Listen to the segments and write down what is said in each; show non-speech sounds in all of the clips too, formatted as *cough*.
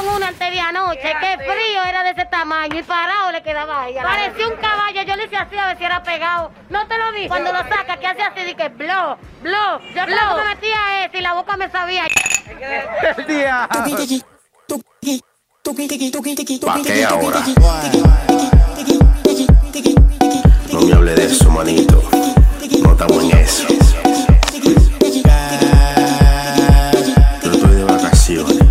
con una antes de anoche. Qué frío era de ese tamaño y parado le quedaba ahí. Parecía un caballo. Yo le hice así a ver si era pegado. No te lo dije. Cuando lo saca, que hace así, dije, blow, blow. Yo blow. me metía ese y la boca me sabía. El día. ¿Pa' qué ahora? No me hable de eso, manito. No estamos en eso. Yo estoy de vacaciones.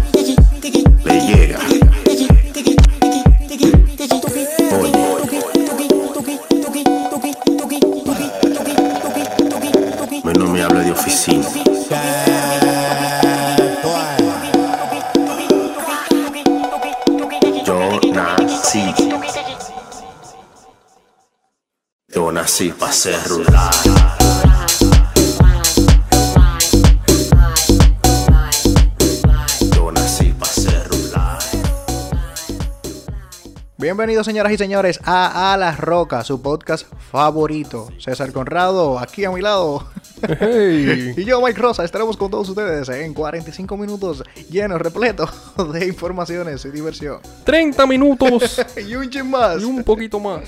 Yo nací para ser rural. Yo nací para ser rural. Bienvenidos, señoras y señores, a A la Roca, su podcast favorito. César Conrado, aquí a mi lado. Hey. *laughs* Y yo, Mike Rosa, estaremos con todos ustedes en 45 minutos llenos, repletos *laughs* de informaciones y diversión. 30 minutos *laughs* y un chin más. y un poquito más.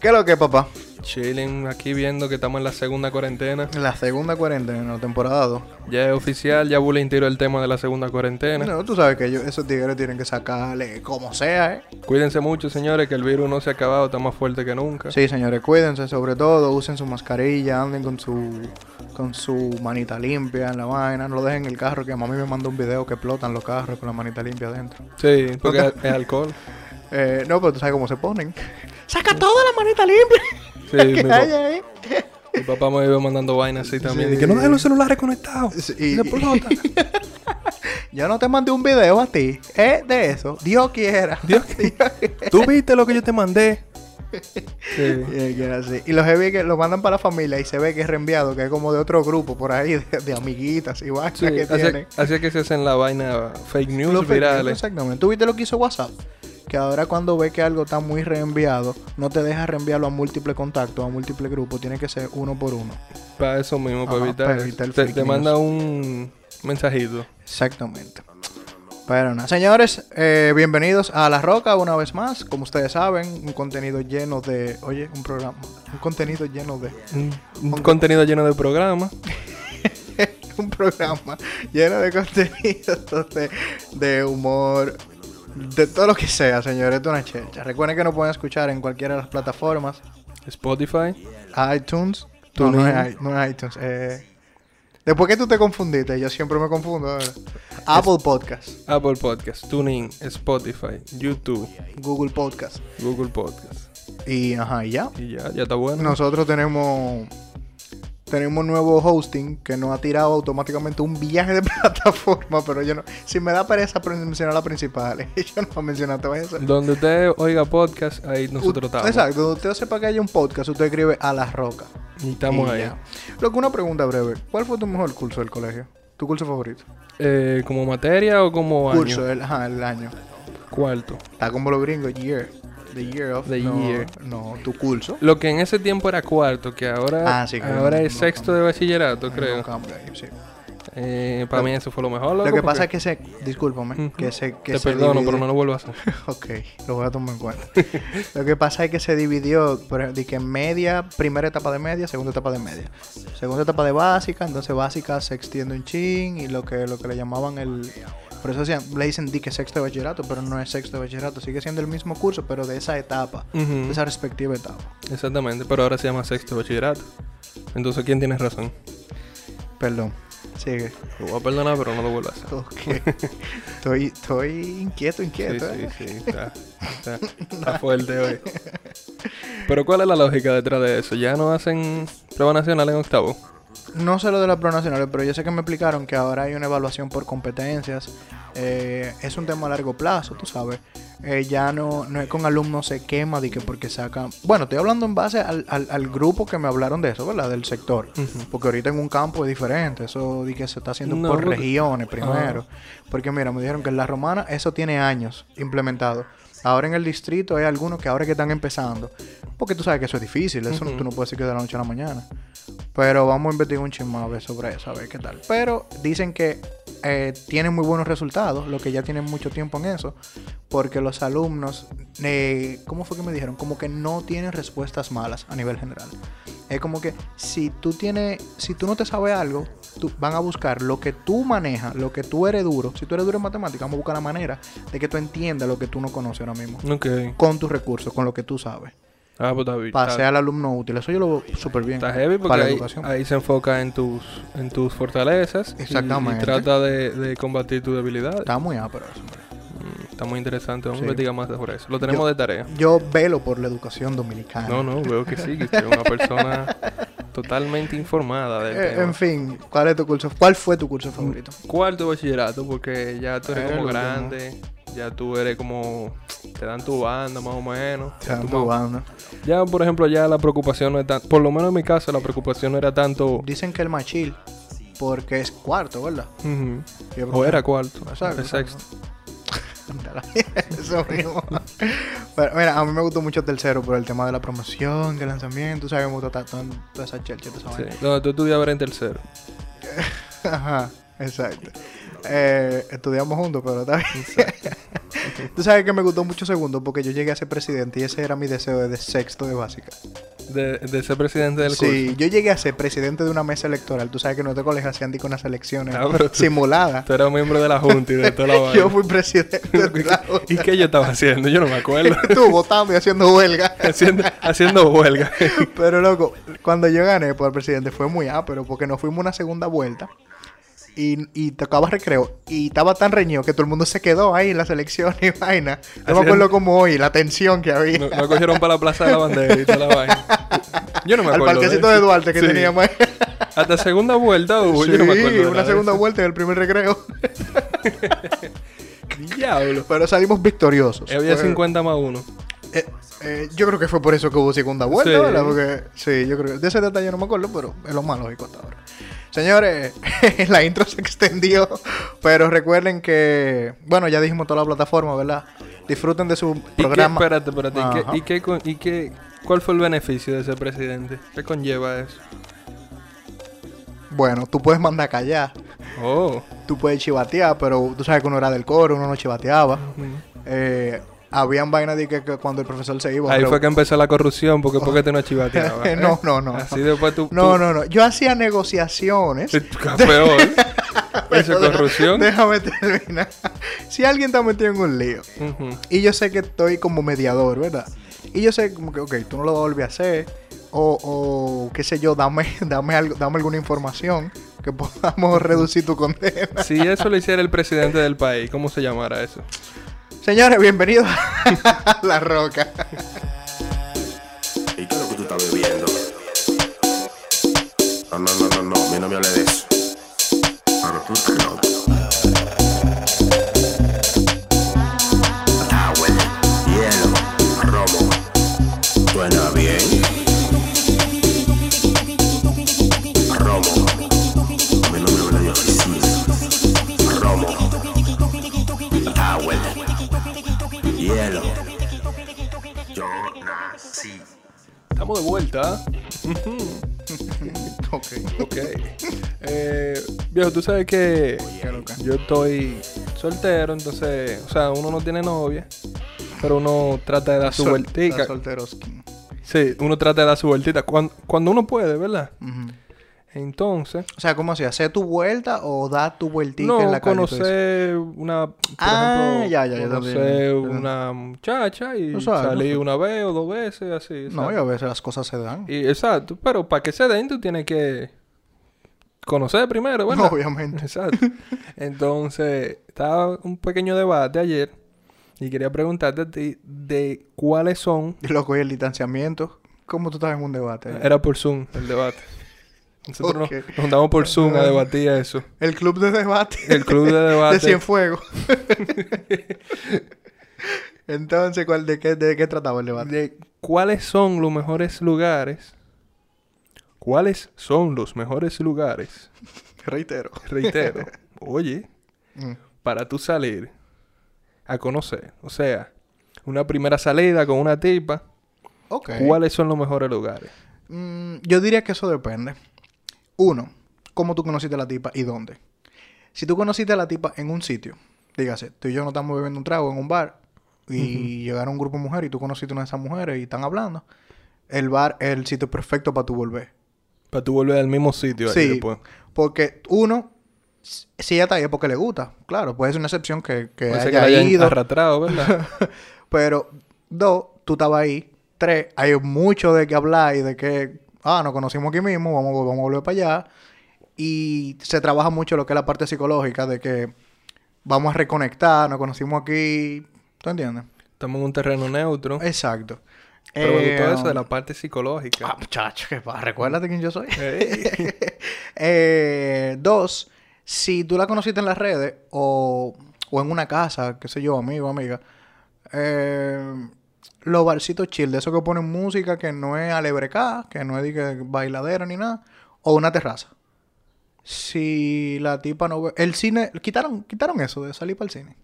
¿Qué es lo que, papá? Chilling aquí viendo que estamos en la segunda cuarentena. La segunda cuarentena, la temporada 2. Ya es oficial, ya Bullying tiró el tema de la segunda cuarentena. No, tú sabes que ellos, esos tigres tienen que sacarle como sea, ¿eh? Cuídense mucho, señores, que el virus no se ha acabado, está más fuerte que nunca. Sí, señores, cuídense sobre todo, usen su mascarilla, anden con su con su manita limpia en la vaina, no lo dejen en el carro, que a mami me mandó un video que explotan los carros con la manita limpia adentro. Sí, porque es, es alcohol. *laughs* Eh, no, pero tú sabes cómo se ponen. Saca toda la manita limpia. Sí, *laughs* que mi, ahí. papá me iba mandando vainas así también. Sí. Y que no dejen los celulares conectados. Sí. *laughs* Yo no te mandé un video a ti, ¿eh? De eso. Dios quiera. Dios *laughs* ¿Tú viste lo que yo te mandé? Sí. Y, los heavy que lo mandan para la familia y se ve que es reenviado, que es como de otro grupo por ahí, de, de amiguitas y vainas Sí, que así, tienen. así es que se hacen la vaina fake news Los fake news, virales. Exactamente. ¿Tú viste lo que hizo WhatsApp? Que ahora cuando ve que algo está muy reenviado, no te deja reenviarlo a múltiples contactos, a múltiples grupos, tiene que ser uno por uno. Para eso mismo, para Ajá, evitar. para evitar el te, te manda un mensajito. Exactamente. Pero nada, señores, eh, bienvenidos a La Roca una vez más. Como ustedes saben, un contenido lleno de... Oye, un programa. Un contenido lleno de... Un, un contenido lleno de programas. *laughs* un programa lleno de contenido *laughs* de, de humor, de todo lo que sea, señores. Esto es una chelcha. Recuerden que nos pueden escuchar en cualquiera de las plataformas. Spotify. iTunes. No, no es, i- no es iTunes. Eh, después que tú te confundiste, yo siempre me confundo. ahora. Apple Podcast, Apple Podcast, TuneIn, Spotify, YouTube, Google Podcast. Google Podcast. Y ajá, y ya. Y ya, ya está bueno. Nosotros tenemos tenemos nuevo hosting que nos ha tirado automáticamente un viaje de *laughs* plataforma, pero yo no, si me da pereza mencionar la principal, *laughs* yo no voy a mencionar todas esas. Donde usted oiga podcast, ahí nosotros U- estamos. Exacto, donde usted sepa que hay un podcast, usted escribe a la roca. Y estamos Y ahí. ya. Lo que una pregunta breve, ¿cuál fue tu mejor curso del colegio? ¿Tu curso favorito? Eh, ¿Como materia o como año? Curso, el, ajá, el año. Cuarto. Está como los gringos, year. The year of The no, year. No, tu curso. Lo que en ese tiempo era cuarto, que ahora, Ah, sí, que ahora no- es no sexto de bachillerato, creo. No cambia ahí, sí. Eh, para mí eso fue lo mejor. Lo que pasa es que se, discúlpame, que se, que Te se perdono, divide- pero no lo vuelvo a hacer. *laughs* Ok, lo voy a tomar en cuenta. lo que pasa es que se dividió, por ejemplo, de que media, primera etapa de media, segunda etapa de media. Segunda etapa de básica, entonces básica se extiende un chin y lo que, lo que le llamaban el... Por eso decían- le dicen di que sexto de bachillerato, pero no es sexto de bachillerato, sigue siendo el mismo curso, pero de esa etapa, de esa respectiva etapa. Exactamente, pero ahora se llama sexto de bachillerato. Entonces, ¿quién tiene razón? Perdón, sigue. Lo voy a perdonar, pero no lo vuelvo a hacer. Ok. estoy, estoy inquieto, Sí, inquieto. sí, ¿eh? sí, está, está, está fuerte hoy. Pero ¿cuál es la lógica detrás de eso? ¿Ya no hacen prueba nacional en octavo? No sé lo de las pruebas nacionales, pero yo sé que me explicaron que ahora hay una evaluación por competencias. Eh, es un tema a largo plazo, tú sabes. Eh, ya no, no es con alumnos se quema de que porque sacan. Bueno, estoy hablando en base al, al- al grupo que me hablaron de eso, ¿verdad? Del sector. Porque ahorita en un campo es diferente. Eso de que se está haciendo No, por porque- regiones primero. Porque mira, me dijeron que en la romana eso tiene años implementado. Ahora en el distrito hay algunos que ahora que están empezando. Porque tú sabes que eso es difícil. Eso no- tú no puedes decir que de la noche a la mañana. Pero vamos a investigar un chisme a ver sobre eso, a ver qué tal. Pero dicen que eh, tienen muy buenos resultados, lo que ya tienen mucho tiempo en eso, porque los alumnos, eh, ¿cómo fue que me dijeron? Como que no tienen respuestas malas a nivel general. Es como que si tú tienes, si tú no te sabes algo, tú, van a buscar lo que tú manejas, lo que tú eres duro. Si tú eres duro en matemáticas, vamos a buscar la manera de que tú entiendas lo que tú no conoces ahora mismo. Ok. Con tus recursos, con lo que tú sabes. Ah, pues Está- ser al alumno útil. Eso yo lo veo súper bien. Está heavy porque para la ahí, educación. ahí se enfoca en tus, en tus fortalezas. Exactamente. Y, trata de, de combatir tus debilidades. Está muy ápero eso, hombre. Mm, Está muy interesante. Vamos Sí. a investigar más sobre eso. Lo tenemos Yo- de tarea. Yo velo por la educación dominicana. No, no, veo que sí, que usted es una persona *laughs* totalmente informada del Eh, tema. en fin, ¿cuál es tu curso? ¿Cuál fue tu curso favorito? Cuarto bachillerato, porque ya tú eres como último. grande, ya tú eres como, te dan tu banda más o menos. Te dan tu banda. Ya, por ejemplo, ya la preocupación no es tan, por lo menos en mi caso, la preocupación no era tanto, Dicen que el machil, porque es cuarto, ¿verdad? O era cuarto, Exacto, sexto. *laughs* Eso mismo. Pero mira, a mí me gustó mucho tercero por el tema de la promoción, del lanzamiento. ¿Sabes? Me gustó tanto toda esa chelcha, Sí. No, tú estudiabas en tercero. *laughs* Ajá, exacto. Eh, estudiamos juntos, pero está bien. Tú sabes que me gustó mucho segundo porque yo llegué a ser presidente y ese era mi deseo desde sexto de básica. De, de ser presidente del Sí, yo llegué a ser presidente de una mesa electoral. Tú sabes que en nuestro colegio hacían con unas elecciones Ah, pero simuladas. curso. *laughs* Tú eras miembro de la junta y de toda la *laughs* vaina. Yo fui presidente *laughs* de la ¿Y qué yo estaba haciendo? Yo no me acuerdo. Tú votando y haciendo huelga. haciendo, haciendo huelga. Pero loco, cuando yo gané por presidente fue muy ápero porque nos fuimos una segunda vuelta y, y tocaba recreo y estaba tan reñido que todo el mundo se quedó ahí en las elecciones y vaina. No me Hacían- acuerdo como hoy, la tensión que había. No, no cogieron para la plaza de la bandera y toda la vaina. Yo no me Al acuerdo. parquecito de. Duarte que Sí. teníamos ahí. Hasta segunda vuelta hubo. sí, yo no me acuerdo. una segunda vuelta en el primer recreo. *laughs* Diablo. Pero salimos victoriosos. Había Fue- 50 más uno. Eh, eh, yo creo que fue por eso que hubo segunda vuelta, Sí. ¿verdad? Porque sí, yo creo que de ese detalle no me acuerdo, pero es lo más lógico hasta ahora. Señores, *laughs* la intro se extendió, pero recuerden que, bueno, ya dijimos toda la plataforma, ¿verdad? Disfruten de su ¿Y qué, programa. espérate, espérate. ¿y qué-. ¿y, qué, con- y qué, cuál fue el beneficio de ser presidente? ¿Qué conlleva eso? Bueno, tú puedes mandar callar, Oh. tú puedes chivatear, pero tú sabes que uno era del coro, uno no chivateaba. Ujú. Eh, habían vainas de que, que cuando el profesor se iba... Ahí fue que empezó la corrupción, porque porque tú no chivateabas. *laughs* ¿eh? No, no, no. Así después tú. No, tú- no, no. Yo hacía negociaciones. Peor. *laughs* Eso es corrupción. Déjame terminar. Si alguien está metido en un lío y yo sé que estoy como mediador, ¿verdad? Y yo sé como que, ok, tú no lo volver a hacer. O, o qué sé yo, dame, *laughs* dame, algo, dame alguna información que podamos reducir tu condena. Si eso lo hiciera el presidente del país, ¿cómo se llamara eso? Señores, bienvenidos a *laughs* La Roca. Viejo, tú sabes que yo estoy soltero, entonces, o sea, uno no tiene novia, pero uno trata de dar su Sol- vueltica. Sí, uno trata de dar su vueltita cuando, cuando uno puede, ¿verdad? Entonces, O sea, ¿cómo así? ¿Hacer tu vuelta o dar tu vueltica no, en la calle? conocer una, por Ah, ejemplo, ya, ya, ya conocer una muchacha y Exacto. salir una vez o dos veces, así. No, y a veces las cosas se dan. Y, exacto, pero para que se den, tú tienes que conocer primero, ¿verdad? Obviamente. *laughs* Exacto. Entonces, estaba un pequeño debate ayer y quería preguntarte a ti de cuáles son. Loco, y el distanciamiento. ¿Cómo tú estás en un debate? Era por Zoom el debate. Nosotros Ok. nos, nos juntamos por Zoom a debatir eso. El club de debate. El club de *laughs* debate. de Cienfuegos. *laughs* Entonces, ¿cuál, de, qué, ¿de qué trataba el debate? De cuáles son los mejores lugares. ¿Cuáles son los mejores lugares? Reitero. Reitero. *laughs* Oye, Mm. para tú salir a conocer. O sea, una primera salida con una tipa. ¿Cuáles son los mejores lugares? Mm, yo diría que eso depende. Uno, ¿cómo tú conociste a la tipa y dónde? Si tú conociste a la tipa en un sitio, dígase, tú y yo no estamos bebiendo un trago en un bar y llegaron un grupo de mujeres y tú conociste a una de esas mujeres y están hablando, el bar es el sitio perfecto para tú volver. Para tú volver al mismo sitio ahí Sí, después. porque uno, si ella está ahí es porque le gusta, claro, puede ser una excepción que, que que haya hayan ido, arrastrado, ¿verdad? *laughs* pero dos, tú estabas ahí, tres, hay mucho de qué hablar y de que, ah, nos conocimos aquí mismo, vamos, vamos a volver para allá, y se trabaja mucho lo que es la parte psicológica de que vamos a reconectar, nos conocimos aquí, ¿tú entiendes? Estamos en un terreno neutro. Exacto. Pero me Eh, gustó eso de la parte psicológica. Ah, muchacho, que pa, recuérdate quién yo soy. *laughs* Eh, dos, si tú la conociste en las redes o, o en una casa, qué sé yo, amigo, amiga, eh, los barcitos chill, de esos que ponen música que no es alebrecá, que no es bailadera ni nada, o una terraza. Si la tipa no ve... El cine... Quitaron, quitaron eso de salir para el cine.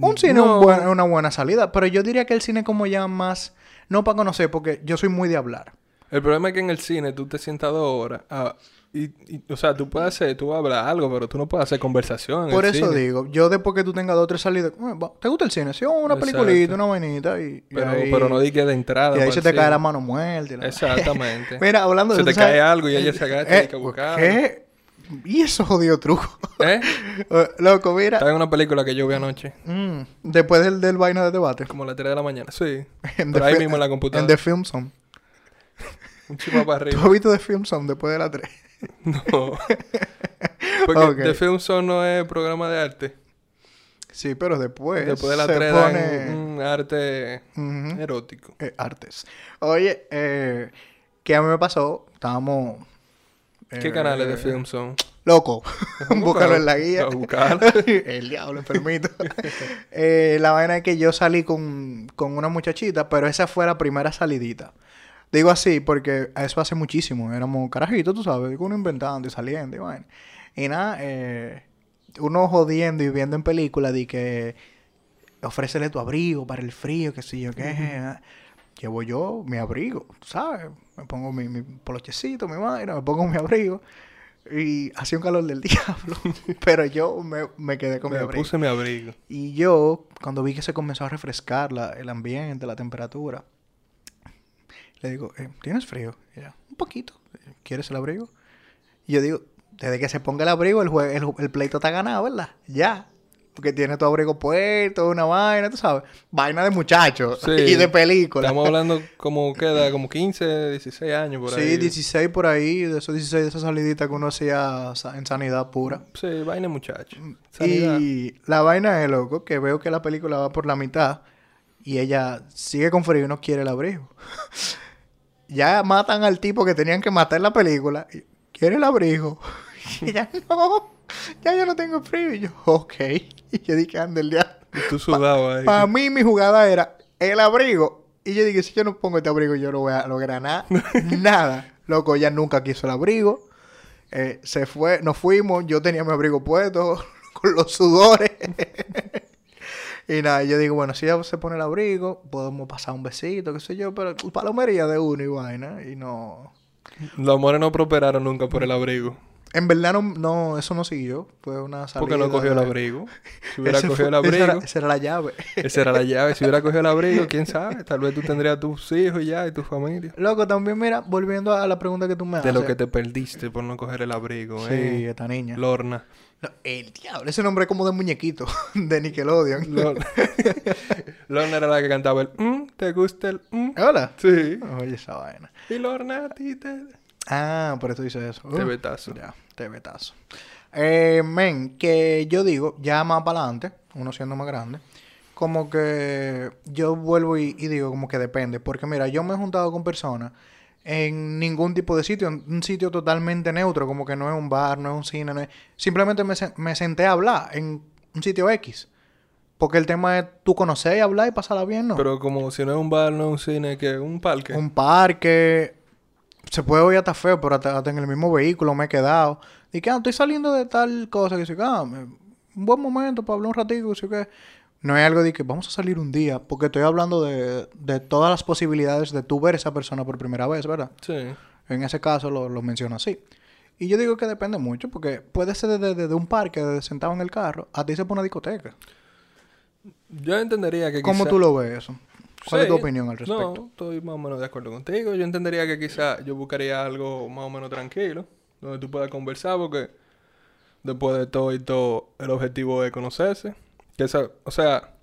Un cine es No. un buen- es una buena salida, pero yo diría que el cine como ya más... No para conocer, porque yo soy muy de hablar. El problema es que en el cine tú te sientas dos horas. ah, y, y- o sea, tú puedes hacer, tú hablas algo, pero tú no puedes hacer conversación. en Por el eso cine. digo, yo después que tú tengas dos o tres salidas, "Eh, ¿te gusta el cine? Sí, una Exacto. peliculita, una vainita y, y Pero, ahí, pero no di que de entrada. y ahí para se te cae la mano muerta. y la- Exactamente. *laughs* Mira, hablando de se te cae algo y ella se agacha y Eh, hay que buscarlo. ¿Qué? ¿Y eso jodido truco? ¿Eh? *laughs* Eh, Loco, mira. Estaba en una película que yo vi anoche. mm, después del, del vaina de debate. Como a las 3 de la mañana. Sí. *laughs* En Pero ahí mismo en la En computadora. The Film Zone. *laughs* Un chico para ¿Tú arriba. has visto The Film Zone después de la 3? No. Porque. The Film Zone no es programa de arte. Sí, pero después. Después de la se 3 pone... un arte erótico. Eh, artes. Oye, eh, ¿qué a mí me pasó? Estábamos. ¿Qué eh, canales de Film Zone? Loco. *laughs* *laughs* Búscalo en la guía. *laughs* El diablo, enfermito. Eh, la vaina es que yo salí con, con una muchachita, pero esa fue la primera salidita. Digo así porque eso hace muchísimo. Éramos carajitos, tú sabes, uno inventando y saliendo y vaina. Y nada, eh, uno jodiendo y viendo en películas de que ofrécele tu abrigo para el frío, que sé yo qué. Llevo yo mi abrigo, sabes. Me pongo mi, mi polochecito, mi vaina, me pongo mi abrigo. Y hacía un calor del *laughs* diablo. pero yo me, me quedé con mi Me abrigo. puse mi abrigo. Y yo, cuando vi que se comenzó a refrescar la- el ambiente, la temperatura, le digo, eh, ¿tienes frío? Y ella, un poquito. ¿Quieres el abrigo? Y yo digo, desde que se ponga el abrigo, el, jue- el, el pleito está ganado, ¿verdad? Ya. Porque tiene tu abrigo puesto, una vaina, tú sabes. Vaina de muchachos *laughs* Sí. y de película. Estamos *laughs* hablando como queda, como 15, 16 años por ahí. Sí, 16 por ahí, de esos 16 de esas saliditas que uno hacía en sanidad pura. Sí, vaina muchacho. Sanidad. Y la vaina es, loco, que veo que la película va por la mitad y ella sigue con frío y no quiere el abrigo. *laughs* ya matan al tipo que tenían que matar en la película. y, ¿Quiere el abrigo? Y *laughs* ella, no, ya yo no tengo frío. Y yo, ok. Y yo dije, anda el diablo. Y tú sudado ahí. Para mí mi jugada era el abrigo. Y yo dije, si yo no pongo este abrigo, yo no voy a lograr nada. *laughs* nada. Loco, ella nunca quiso el abrigo. Eh, se fue, nos fuimos. Yo tenía mi abrigo puesto *laughs* con los sudores. y nada, yo digo, bueno, si ella se pone el abrigo, podemos pasar un besito, qué sé yo, pero palomería de uno y vaina. Y no. Los amores no prosperaron nunca por el abrigo. En verdad, no, no eso no siguió. Fue una salida. Porque no cogió el abrigo. Si hubiera *laughs* cogido fue- el esa abrigo, era, esa era la llave. esa era la llave. Si hubiera cogido el abrigo, *laughs* quién sabe. Tal vez tú tendrías tus hijos ya y tu familia. Loco, también mira, volviendo a la pregunta que tú me haces. De lo que te perdiste por no coger el abrigo, Sí, ¿eh? esta niña. Lorna. No, el diablo, ese nombre es como de muñequito *laughs* de Nickelodeon. Lorna. Lorna era la que cantaba el mm, ¿te gusta el mm? Hola. Sí. Oye, esa vaina. Y Lorna a ti te... Ah, por eso dice eso. Te Uh, betazo. Ya, te betazo. Eh, men, que yo digo, ya más para adelante, uno siendo más grande, como que yo vuelvo y, y digo como que depende. Porque mira, yo me he juntado con personas en ningún tipo de sitio, en un sitio totalmente neutro, como que no es un bar, no es un cine, no es... Simplemente me, me senté a hablar en un sitio X. Porque el tema es tú conocer y hablar y pasarla bien, ¿no? Pero como si no es un bar, no es un cine, que un parque. un parque. Se puede oír hasta feo, pero hasta, hasta en el mismo vehículo me he quedado. Y que ah, estoy saliendo de tal cosa, que sí, ah, un buen momento para hablar un ratito, que sí, que no es algo de que vamos a salir un día, porque estoy hablando de, de todas las posibilidades de tú ver esa persona por primera vez, ¿verdad? Sí. En ese caso lo, lo menciono así. Y yo digo que depende mucho, porque puede ser desde, desde un parque, desde sentado en el carro, a ti se pone una discoteca. Yo entendería que ¿Cómo quizá- tú lo ves eso? ¿Cuál es tu opinión al respecto? No, estoy más o menos de acuerdo contigo. Yo entendería que quizá yo buscaría algo más o menos tranquilo, donde tú puedas conversar, porque después de todo y todo, el objetivo es conocerse. Que esa, o sea,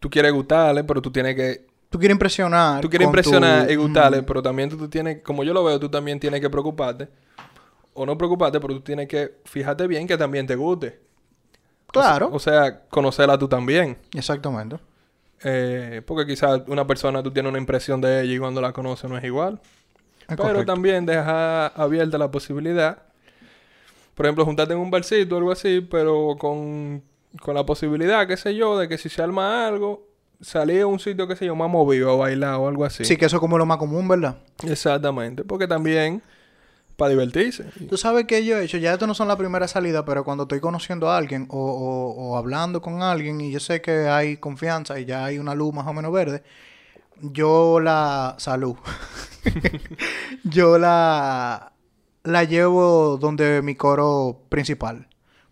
tú quieres gustarle, pero tú tienes que... Tú quieres impresionar. Tú quieres tu- impresionar y gustarle, Mm, pero también tú, tú tienes, como yo lo veo, tú también tienes que preocuparte. O no preocuparte, pero tú tienes que fijarte bien que también te guste. Claro. O sea, conocerla tú también. Exactamente. Eh, porque quizás una persona tú tienes una impresión de ella y cuando la conoces no es igual. Es Pero correcto. también deja abierta la posibilidad. Por ejemplo, juntarte en un barcito o algo así, pero con, con la posibilidad, qué sé yo, de que si se arma algo, salir a un sitio, qué sé yo, más movido o bailar o algo así. Sí, que eso es como lo más común, ¿verdad? Exactamente. Porque también para divertirse. Tú sabes que yo he hecho, ya esto no son la primera salida, pero cuando estoy conociendo a alguien o, o- hablando con alguien y yo sé que hay confianza y ya hay una luz más o menos verde, yo la... Salud. *laughs* yo la... La llevo donde mi coro principal.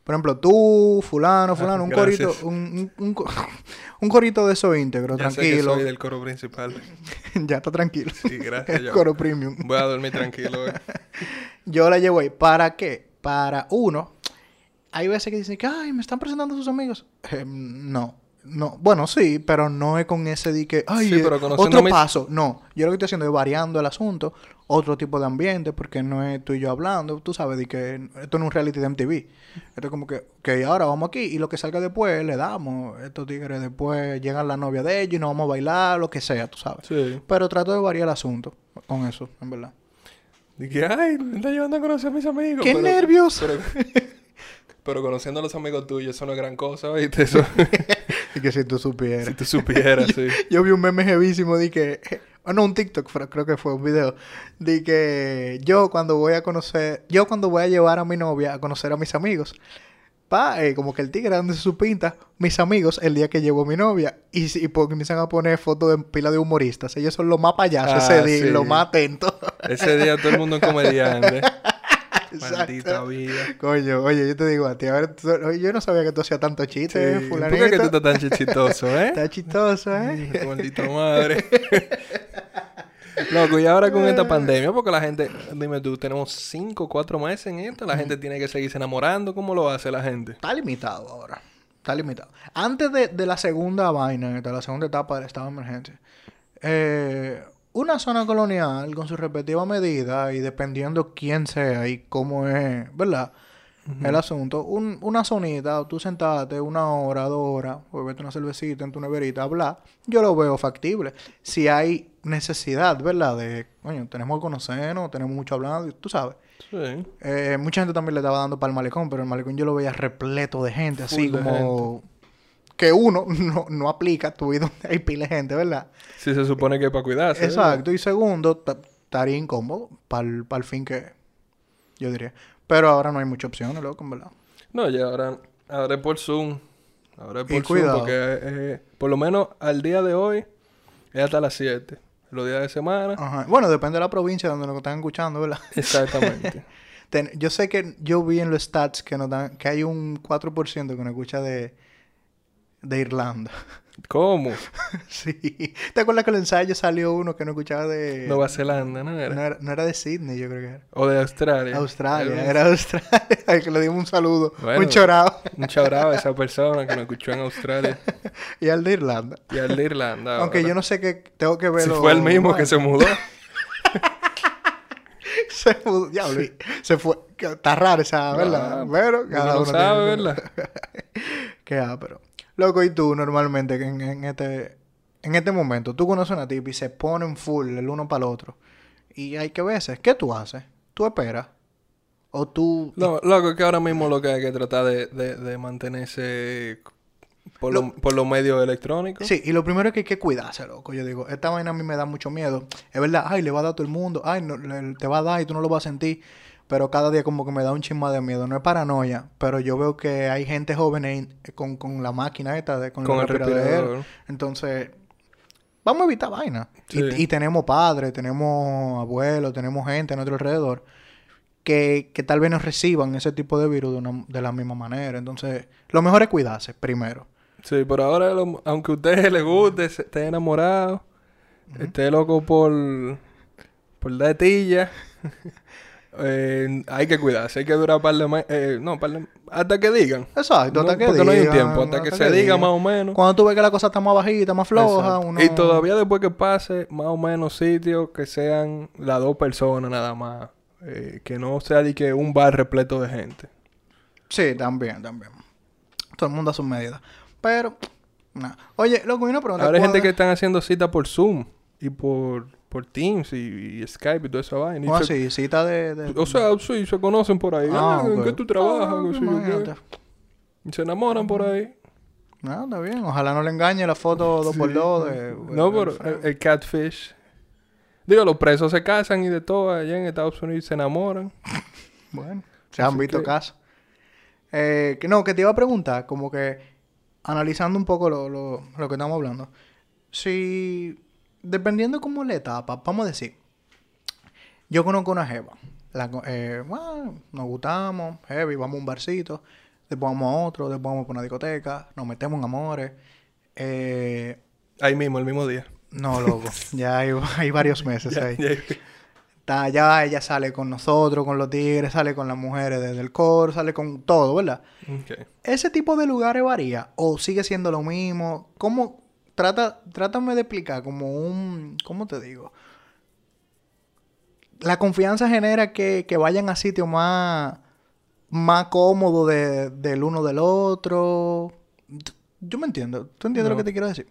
Por ejemplo, tú, fulano, fulano, un corito, un, un, un co- *laughs* un corito de eso íntegro, Ya sé que tranquilo. soy del coro principal. *laughs* ya está tranquilo. Sí, gracias. El coro premium. Voy a dormir tranquilo. eh. *laughs* Yo la llevo ahí. ¿Para qué? Para uno. Hay veces que dicen que, ay, me están presentando sus amigos. Eh, no. No. Bueno, sí, pero no es con ese de que, ay, Sí, pero conociendo otro mis- paso. No. Yo lo que estoy haciendo es variando el asunto. Otro tipo de ambiente, porque no es tú y yo hablando. Tú sabes de que esto no es un reality de MTV. Esto es como que, que ahora vamos aquí y lo que salga después le damos. Estos tigres después llegan la novia de ellos y nos vamos a bailar, lo que sea, tú sabes. Sí. Pero trato de variar el asunto con eso, en verdad. Dije, ay, me está llevando a conocer a mis amigos. ¡Qué pero- nervios! Pero, *laughs* pero conociendo a los amigos tuyos, eso no es gran cosa, ¿viste? Eso, *laughs* Y que si tú supieras. si tú supieras, *laughs* sí. Yo vi un meme jevísimo de que... Oh, no, un TikTok, pero creo que fue un video. De que yo cuando voy a conocer... Yo cuando voy a llevar a mi novia a conocer a mis amigos. Pa, eh, como que el tigre dándose su pinta. Mis amigos el día que llevo a mi novia. Y, si- y comienzan a poner fotos de pila de humoristas. Ellos son los más payasos Ah, ese día. y sí. Los más atentos. Ese día todo el mundo es comediante. *laughs* Maldita vida. Coño, oye, yo te digo a ti. A ver, tú- oye, yo no sabía que tú hacías tanto chiste, Sí. fulanito. ¿Por qué que tú estás tan chichitoso, eh? Está chistoso, ¿eh? Maldita madre. Loco, y ahora con esta pandemia, porque la gente, dime tú, tenemos cinco o cuatro meses en esto, la gente tiene que seguirse enamorando, ¿cómo lo hace la gente? Está limitado ahora. Está limitado. Antes de, de la segunda vaina, de la segunda etapa del estado de emergencia, eh, una zona colonial con su respectiva medida y dependiendo quién sea y cómo es, ¿verdad? El asunto, un- una zonita, tú sentarte una hora, dos horas, bebete una cervecita en tu neverita, hablar, yo lo veo factible. Si hay necesidad, ¿verdad? De, coño, tenemos que conocernos, tenemos mucho hablando, tú sabes. Sí. Eh, mucha gente también le estaba dando para el malecón, pero el malecón yo lo veía repleto de gente, así de como que uno *laughs* no, no aplica tu vida donde hay pile gente, ¿verdad? Sí, se supone que es para cuidarse. ¿verdad? Exacto. Y segundo, ta- estaría incómodo para el, fin que yo diría. Pero ahora no hay muchas opciones, loco, en verdad. No, ya ahora, ahora es por Zoom. Ahora es Y por Zoom cuidado. porque eh, por lo menos al día de hoy es hasta las 7. Los días de semana. Ajá. Bueno, depende de la provincia donde nos están escuchando, ¿verdad? *laughs* Exactamente. *laughs* Ten- yo sé que yo vi en los stats que nos dan, que hay un 4% que nos escucha de, de Irlanda. *laughs* ¿Cómo? sí. ¿Te acuerdas que el ensayo salió uno que no escuchaba de... Nueva Zelanda, ¿no era? No era, no era de Sydney, yo creo que era. O de Australia. Australia, Era era Australia. *laughs* Al que le dimos un saludo. Bueno. un chorado. Un chabrado a esa persona que nos escuchó en Australia. *laughs* y al de Irlanda. Y al de Irlanda. Aunque yo no sé qué tengo que Si verlo. fue el mismo que se mudó. se mudó. Diablo, se fue. Está raro esa, ¿verdad? Ah, pero uno cada no uno sabe, tiene- ¿verdad? Qué pero Loco, y tú normalmente en, en este en este momento, tú conoces a una tipa y se ponen full el uno para el otro. Y hay que veces, ¿qué tú haces? ¿Tú esperas? ¿O tú No, loco, que ahora mismo lo que hay que tratar de, de, de mantenerse por, Lo- lo- por los medios electrónicos. Sí, y lo primero es que hay que cuidarse, loco. Yo digo, esta vaina a mí me da mucho miedo. Es verdad, ay, le va a dar a todo el mundo. Ay, no, le- te va a dar y tú no lo vas a sentir. Pero cada día como que me da un chisma de miedo. No es paranoia, pero yo veo que hay gente joven en- con, con la máquina esta, de, con, Con el respirador. Entonces, vamos a evitar vaina. Sí. Y, y tenemos padres, tenemos abuelos, tenemos gente a nuestro alrededor. que, que tal vez no reciban ese tipo de virus de, una- de la misma manera. Entonces, lo mejor es cuidarse primero. Sí, pero ahora, lo- aunque a usted le guste, se- esté enamorado, esté loco por, por dar tilla, *laughs* eh, hay que cuidarse. Hay que durar par de meses. no, par de- hasta que digan. Exacto, No, hasta que porque no hay un digan, tiempo, hasta que se diga más o menos. Cuando tú ves que la cosa está más bajita, más floja, uno... Y todavía después que pase, más o menos sitios que sean las dos personas nada más. Eh, que no sea de que un bar repleto de gente. Sí, también, también. Todo el mundo a sus medidas. Pero, nada. Oye, loco, una pregunta. Ahora hay gente ¿cuál- que están haciendo cita por Zoom y por, por Teams y, y Skype y toda esa vaina. ¿Cómo se- así? Cita de... de- O sea, sí, se conocen por ahí. Ah, Ah, ¿En qué tú trabajas? Ah. Y se enamoran por ahí. No, está bien. Ojalá no le engañe la foto 2x2 de... No, de- pero el, el catfish. Digo, los presos se casan y de todo allá en Estados Unidos se enamoran. *laughs* Bueno, se han Así visto que- casos. Eh, que no, que te iba a preguntar, como que analizando un poco lo, lo, lo que estamos hablando. Si, dependiendo como la etapa, vamos a decir, yo conozco una jeva. La, eh, bueno, nos gustamos, heavy, vamos a un barcito, después vamos a otro, después vamos a una discoteca, nos metemos en amores. Eh, Ahí mismo, el mismo día. no, loco, *laughs* ya hay, hay varios meses Ya- ahí. ya- Está, ya ella sale con nosotros, con los tigres, sale con las mujeres desde el coro, sale con todo, ¿verdad? Ok. ¿Ese tipo de lugares varía o sigue siendo lo mismo? ¿Cómo? Trata, trátame de explicar como un... ¿Cómo te digo? La confianza genera que, que vayan a sitios más, más cómodos de- del uno del otro. Yo me entiendo. ¿Tú entiendes lo que te quiero decir?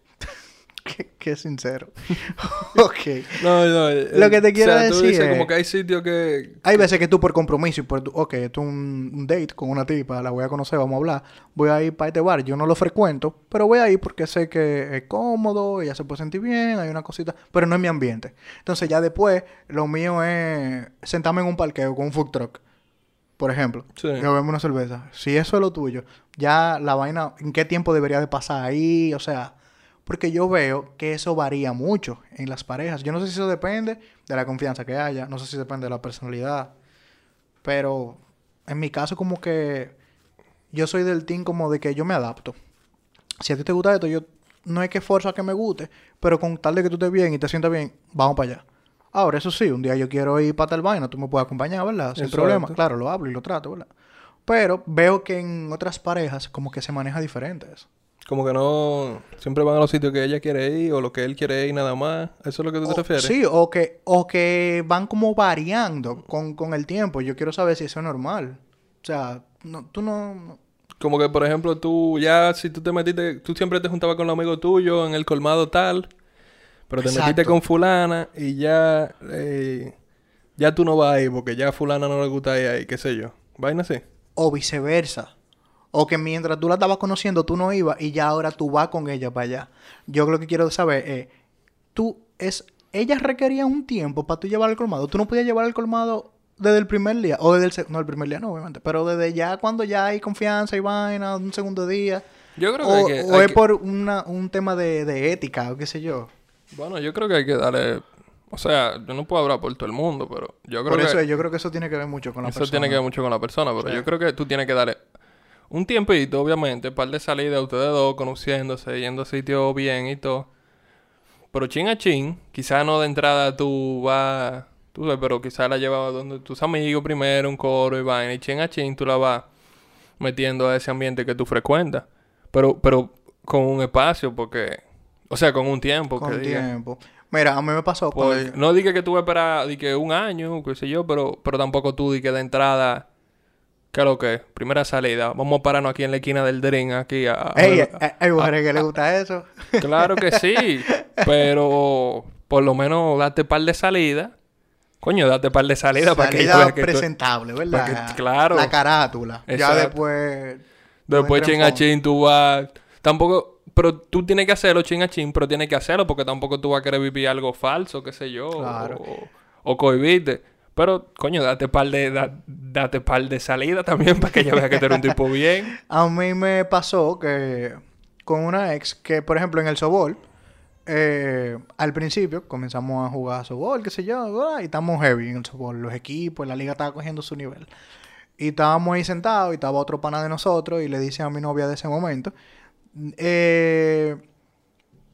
Qué, qué sincero. *laughs* ok. No, no. Lo que te quiero o sea, tú decir dices es- como que hay sitios que... Hay veces que tú por compromiso y por... tu- Ok, esto es un, un date con una tipa, la voy a conocer, vamos a hablar. Voy a ir para este bar. Yo no lo frecuento, pero voy a ir porque sé que es cómodo, ella se puede sentir bien, hay una cosita, pero no es mi ambiente. Entonces ya después, lo mío es sentarme en un parqueo con un food truck, por ejemplo. Sí. Y beberme una cerveza. Si eso es lo tuyo, ya la vaina, ¿en qué tiempo debería de pasar ahí? O sea... Porque yo veo que eso varía mucho en las parejas. Yo no sé si eso depende de la confianza que haya, no sé si depende de la personalidad. Pero en mi caso como que yo soy del team como de que yo me adapto. Si a ti te gusta esto, yo no es que forzo a que me guste, pero con tal de que tú estés bien y te sientas bien, vamos para allá. Ahora, eso sí, un día yo quiero ir para tal vaina, tú me puedes acompañar, ¿verdad? Sin Exacto. problema. Claro, lo hablo y lo trato, ¿verdad? Pero veo que en otras parejas como que se maneja diferente eso. Como que no... Siempre van a los sitios que ella quiere ir o lo que él quiere ir nada más. ¿Eso es lo que tú te refieres? Sí, o que, o que van como variando con, con el tiempo. Yo quiero saber si eso es normal. O sea, no, tú no... no- Como que, por ejemplo, tú ya, si tú te metiste, tú siempre te juntabas con los amigos tuyos en el colmado tal, pero te Exacto. metiste con fulana y ya, eh, ya tú no vas ahí porque ya a fulana no le gusta ir ahí, qué sé yo. Vaina así. O viceversa. O que mientras tú la estabas conociendo, tú no ibas y ya ahora tú vas con ella para allá. Yo lo que quiero saber es, tú es, ella requería un tiempo para tú llevar al colmado. Tú no podías llevar al colmado desde el primer día, o desde el, no el primer día, no, obviamente, pero desde ya cuando ya hay confianza y vaina, un segundo día. Yo creo O, que hay que... o es que- por una, un tema de, de ética o qué sé yo. Bueno, yo creo que hay que darle... O sea, yo no puedo hablar por todo el mundo, pero yo creo Por que... eso yo creo que eso tiene que ver mucho con la Eso persona. tiene que ver mucho con la persona, pero Sí. yo creo que tú tienes que darle un tiempito, obviamente, par de salidas, ustedes dos conociéndose, yendo a sitios bien y todo. Pero chin a chin, quizás no de entrada tú vas, tú sabes, pero quizás la llevas donde tus amigos primero, un coro y vaina, y chin a chin tú la vas metiendo a ese ambiente que tú frecuentas. Pero, pero con un espacio, porque, o sea, con un tiempo. Con que diga. tiempo. Mira, a mí me pasó. Por- cuando yo- no diga que tú vas a esperar di que un año, qué sé yo, pero, pero tampoco tú di que de entrada, ¿qué es lo que? Primera salida, vamos a pararnos aquí en la esquina del drink, aquí a... a- Ey, a- hay- mujeres que les gusta eso. *laughs* Claro que sí, pero por lo menos date par de salidas. Coño, date par de salidas para que Salida que tú- presentable, ¿verdad? para que- claro. La carátula. Ya después... Después no chin a chin tú vas... Tampoco... Pero tú tienes que hacerlo chin a chin, pero tienes que hacerlo porque tampoco tú vas a querer vivir algo falso, qué sé yo. Claro. O, o cohibirte. Pero, coño, date par de... da- date par de salida también para que ella vea que tú eres un tipo *laughs* bien. A mí me pasó que con una ex que, por ejemplo, en el Sobol, eh, al principio comenzamos a jugar softball, qué sé yo, y estamos heavy en el softball. Los equipos, la liga estaba cogiendo su nivel. Y estábamos ahí sentados y estaba otro pana de nosotros y le dice a mi novia de ese momento, eh,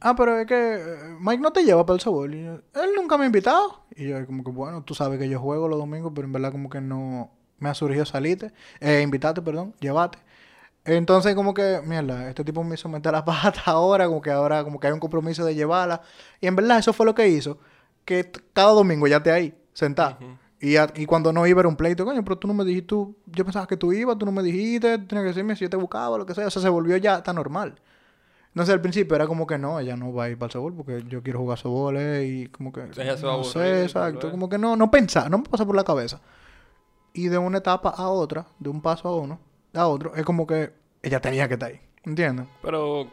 ah, pero es que eh, Mike no te lleva para el. Y yo, él nunca me ha invitado. Y yo como que, bueno, tú sabes que yo juego los domingos, pero en verdad como que no me ha surgido salirte, eh, invitarte, perdón, llevarte. Entonces como que, mierda, este tipo me hizo meter la *laughs* pata ahora, como que ahora como que hay un compromiso de llevarla. Y en verdad eso fue lo que hizo, que cada domingo ya te ahí, sentado. y, a- y cuando no iba era un pleito, coño, pero tú no me dijiste, tú, yo pensaba que tú ibas, tú no me dijiste, tú tenías que decirme si yo te buscaba, lo que sea. O sea, se volvió ya tan normal. Entonces al principio era como que no, ella no va a ir para el softball porque yo quiero jugar softball eh, y como que... Ella se va a no sé, exacto. Como que no, no pensaba, no me pasa por la cabeza. Y de una etapa a otra, de un paso a uno, a otro, es como que ella tenía que estar ahí. ¿Entiendes? Pero,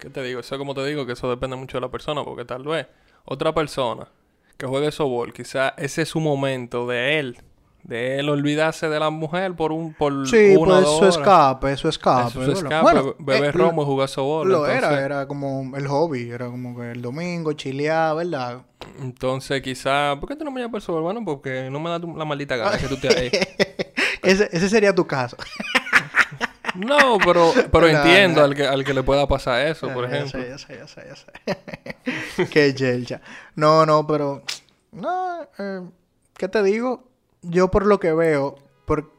¿qué te digo? Eso como te digo, que eso depende mucho de la persona, porque tal vez otra persona que juegue softball, quizá ese es su momento de él, de él olvidarse de la mujer por un por Sí, una pues su escape, su escape. ¿verdad? escape, Bueno, beber eh, romo y jugar softball. Lo entonces, era, era como el hobby, era como que el domingo, chilear, ¿verdad? Entonces, quizá, ¿por qué tú no me llamas el softball? Bueno, porque no me da tu- la maldita gana que tú estés ahí. *laughs* ese, ese sería tu caso. *laughs* No, pero, pero No, entiendo no. Al, que, al que le pueda pasar eso, por Ah, Ya ejemplo. sé, ya sé, ya sé, ya sé. *laughs* Qué yelcha. No, no, pero... No, eh, ¿qué te digo? Yo por lo que veo, por,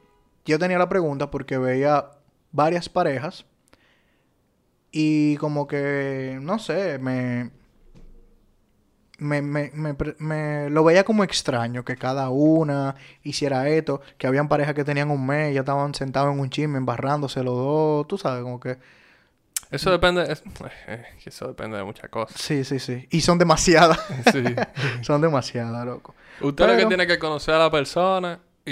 yo tenía la pregunta porque veía varias parejas y como que, no sé, me... Me, me, me, lo veía como extraño que cada una hiciera esto, que habían parejas que tenían un mes, ya estaban sentados en un chisme, embarrándose los dos, tú sabes, como que... Eso depende, es- eso depende de muchas cosas. Sí, sí, sí. Y son demasiadas. *laughs* Sí. *laughs* son demasiadas, loco. Usted lo que Pero- tiene que conocer a la persona y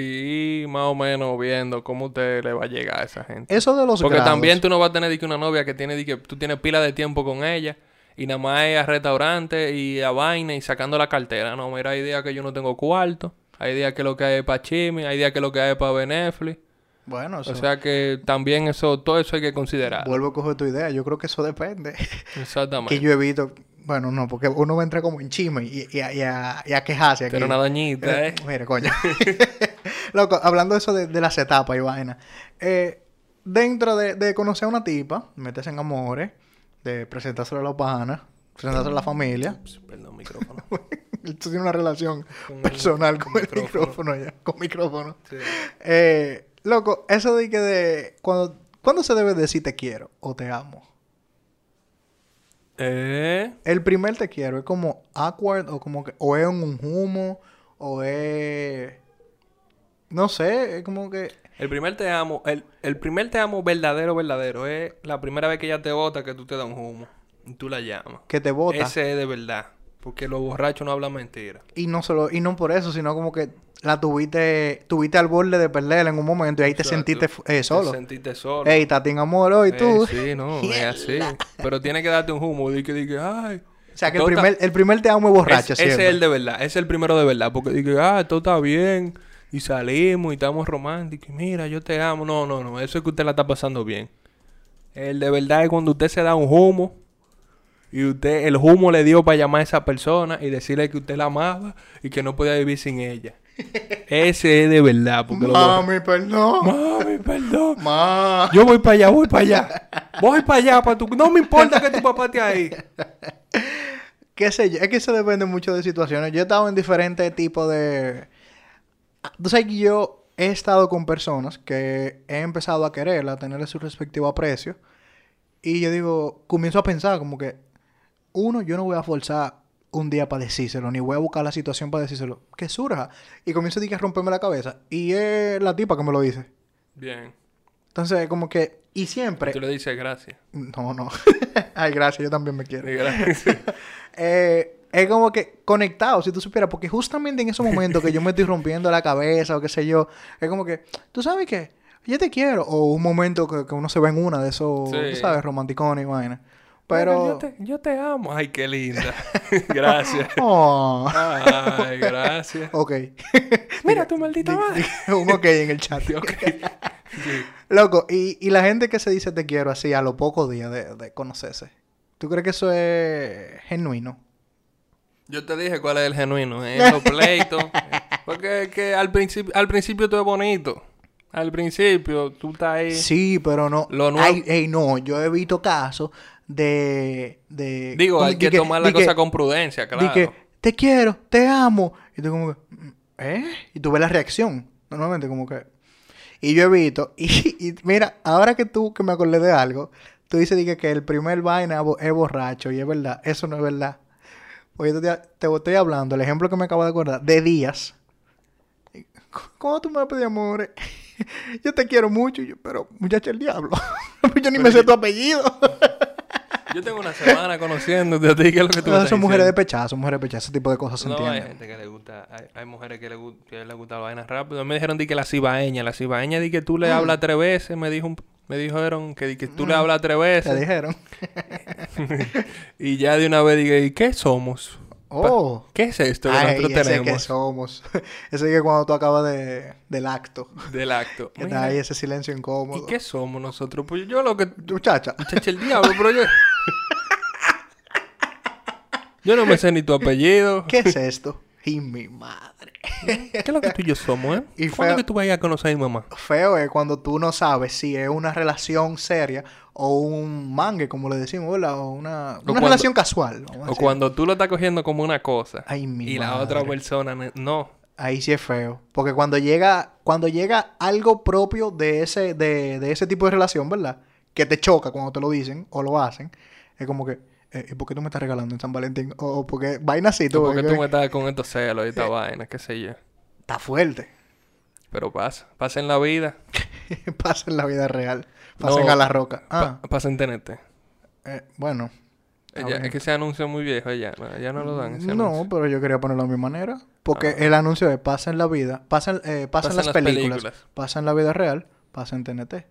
ir más o menos viendo cómo usted le va a llegar a esa gente. Eso de los Porque grados. también tú no vas a tener que una novia que tiene que tú tienes pila de tiempo con ella y nada más es a restaurante y a vaina y sacando la cartera. No, mira, hay días que yo no tengo cuarto, hay días que lo que hay es para chisme, hay días que lo que hay es para Netflix. Bueno, eso... O sea que también eso, todo eso hay que considerar. Vuelvo a coger tu idea. Yo creo que eso depende. Exactamente. *laughs* que yo evito... Bueno, no, porque uno va a entrar como en chisme y, y, a, y a- y a quejarse aquí. Pero una dañita, ¿eh? Mira, coño. *laughs* *laughs* Loco, hablando de eso de, de las etapas y vaina. Eh, dentro de, de conocer a una tipa, metes en amores, de presentárselo a los panas, presentárselo a la familia. Perdón, micrófono. *laughs* Tú tienes una relación Con- personal con, con el micrófono. micrófono ya, con micrófono. Sí. Eh, loco, eso de que de cuando ¿cuándo se debe decir te quiero o te amo? Eh, El primer te quiero es como awkward o como que o es un humo o es no sé, es como que el primer te amo, el, el primer te amo verdadero, verdadero, es la primera vez que ella te bota que tú te das un humo. Y tú la llamas. que te bota Ese es de verdad. Porque los borrachos no hablan mentira. y no solo y no por eso, sino como que la tuviste tuviste al borde de perderla en un momento y ahí te sentiste eh, solo. Te sentiste solo. Ey, Tati en amor hoy Eh, tú. sí, no, *laughs* es así. Pero tiene que darte un humo. Di que, di que, ay. O sea, que el está- primer, el primer te amo es borracho Es- ese es el de verdad. Ese es el primero de verdad. Porque dije, ah, todo está bien. Y salimos y estamos románticos. y Mira, yo te amo. No, no, no. Eso es que usted la está pasando bien. El de verdad es cuando usted se da un humo. Y usted, el humo le dio para llamar a esa persona y decirle que usted la amaba y que no podía vivir sin ella. *laughs* Ese es de verdad. Porque lo Mami, perdón. Mami, perdón. *laughs* Ma. Yo voy para allá, voy para allá. Voy para allá, para tu... No me importa que tu papá esté ahí. *laughs* qué sé yo, es que eso depende mucho de situaciones. Yo he estado en diferentes tipos de... Tú sabes que yo he estado con personas que he empezado a quererla, a tenerle su respectivo aprecio. Y yo digo, comienzo a pensar como que, uno, yo no voy a forzar un día para decírselo, ni voy a buscar la situación para decírselo. Que surja. Y comienzo a, romperme la cabeza. Y es la tipa que me lo dice. Bien. Entonces, como que... Y siempre... Tú le dices gracias. No, no. *laughs* Ay, gracias, yo también me quiero. Gracias. *laughs* Eh, es como que conectado, si tú supieras, porque justamente en esos momentos que yo me estoy rompiendo la cabeza o qué sé yo, es como que, tú sabes qué, yo te quiero, o un momento que, que uno se ve en una de esos, Sí. tú sabes, romanticones y vaina. Bueno, Pero, yo, te, yo te amo. Ay, qué linda. *laughs* gracias. oh, Ay, gracias. *laughs* ok, *laughs* Mira tu maldita madre. un ok en el chat. Sí, ok. Sí. Loco, y, y la gente que se dice te quiero así a los pocos días de, de conocerse. ¿Tú crees que eso es genuino? Yo te dije cuál es el genuino, es los pleitos. Porque es que al principio, al principio todo es bonito. Al principio tú estás ahí. Sí, pero no. Lo nuevo- Ay, ey, no, yo he visto casos de. de Digo, hay que tomar la cosa con prudencia, claro. que te quiero, te amo. Y tú como que, ¿eh? Y tú ves la reacción. Normalmente como que... Y yo he visto, *laughs* y, y mira, ahora que tú que me acordé de algo, tú dices di que, el primer vaina es borracho, y es verdad, eso no es verdad. Yo te, te estoy hablando, el ejemplo que me acabo de acordar, de días. ¿Cómo tú me pedí amor? *laughs* yo te quiero mucho, pero muchacha, el diablo. *laughs* yo ni me sé tu apellido. Yo tengo una semana conociéndote a ti, ¿qué es lo que tú me No, estás son mujeres de pechazo, son mujeres de pechazo, ese tipo de cosas se No, hay entienden. gente que le gusta, hay, hay mujeres que le, que le gusta la vaina rápido. Me dijeron di que la cibaeña, la cibaeña di que tú Mm. le hablas tres veces, me dijo un- me dijeron que, di que tú le hablas tres Te veces dijeron. *laughs* y ya de una vez dije, ¿y qué somos? Oh. ¿Qué es esto que Ay, nosotros ese que tenemos somos. *laughs* ese que cuando tú acabas de, del acto. del acto? Que está ahí ese silencio incómodo. ¿Y qué somos nosotros? Pues yo lo que Muchacha. Muchacha, el diablo, pero yo. *laughs* Yo no me sé ni tu apellido. ¿Qué es esto? Y mi madre. ¿Qué es lo que tú y yo somos, eh? *laughs* Y ¿Cuándo feo- que tú vayas a conocer a mi mamá? Feo es cuando tú no sabes si es una relación seria o un mangue, como le decimos, ¿verdad? O una, una cuando- relación casual. vamos O cuando tú lo estás cogiendo como una cosa Ay, mi y la otra persona no. Ahí sí es feo. Porque cuando llega, cuando llega algo propio de ese, de, de ese tipo de relación, ¿verdad? Que te choca cuando te lo dicen o lo hacen, es como que, eh, ¿y por qué tú me estás regalando en San Valentín? O porque vaina así, tú, Porque que- tú me estás con estos celos y esta vaina, qué sé yo. está fuerte. Pero pasa. Pasa en la vida. *laughs* Pasa en la vida real. Pasen No, a la roca. Ah, Pa- pasa en TNT. eh, bueno. Ella- es que ese anuncio es muy viejo ya. No, ya no lo dan. Ese No, anuncio. pero yo quería ponerlo a mi manera. Porque Ah. el anuncio es pasa en la vida, pasa en, eh, pasa Pasa en en las, las películas, películas. pasa en la vida real, pasa en TNT.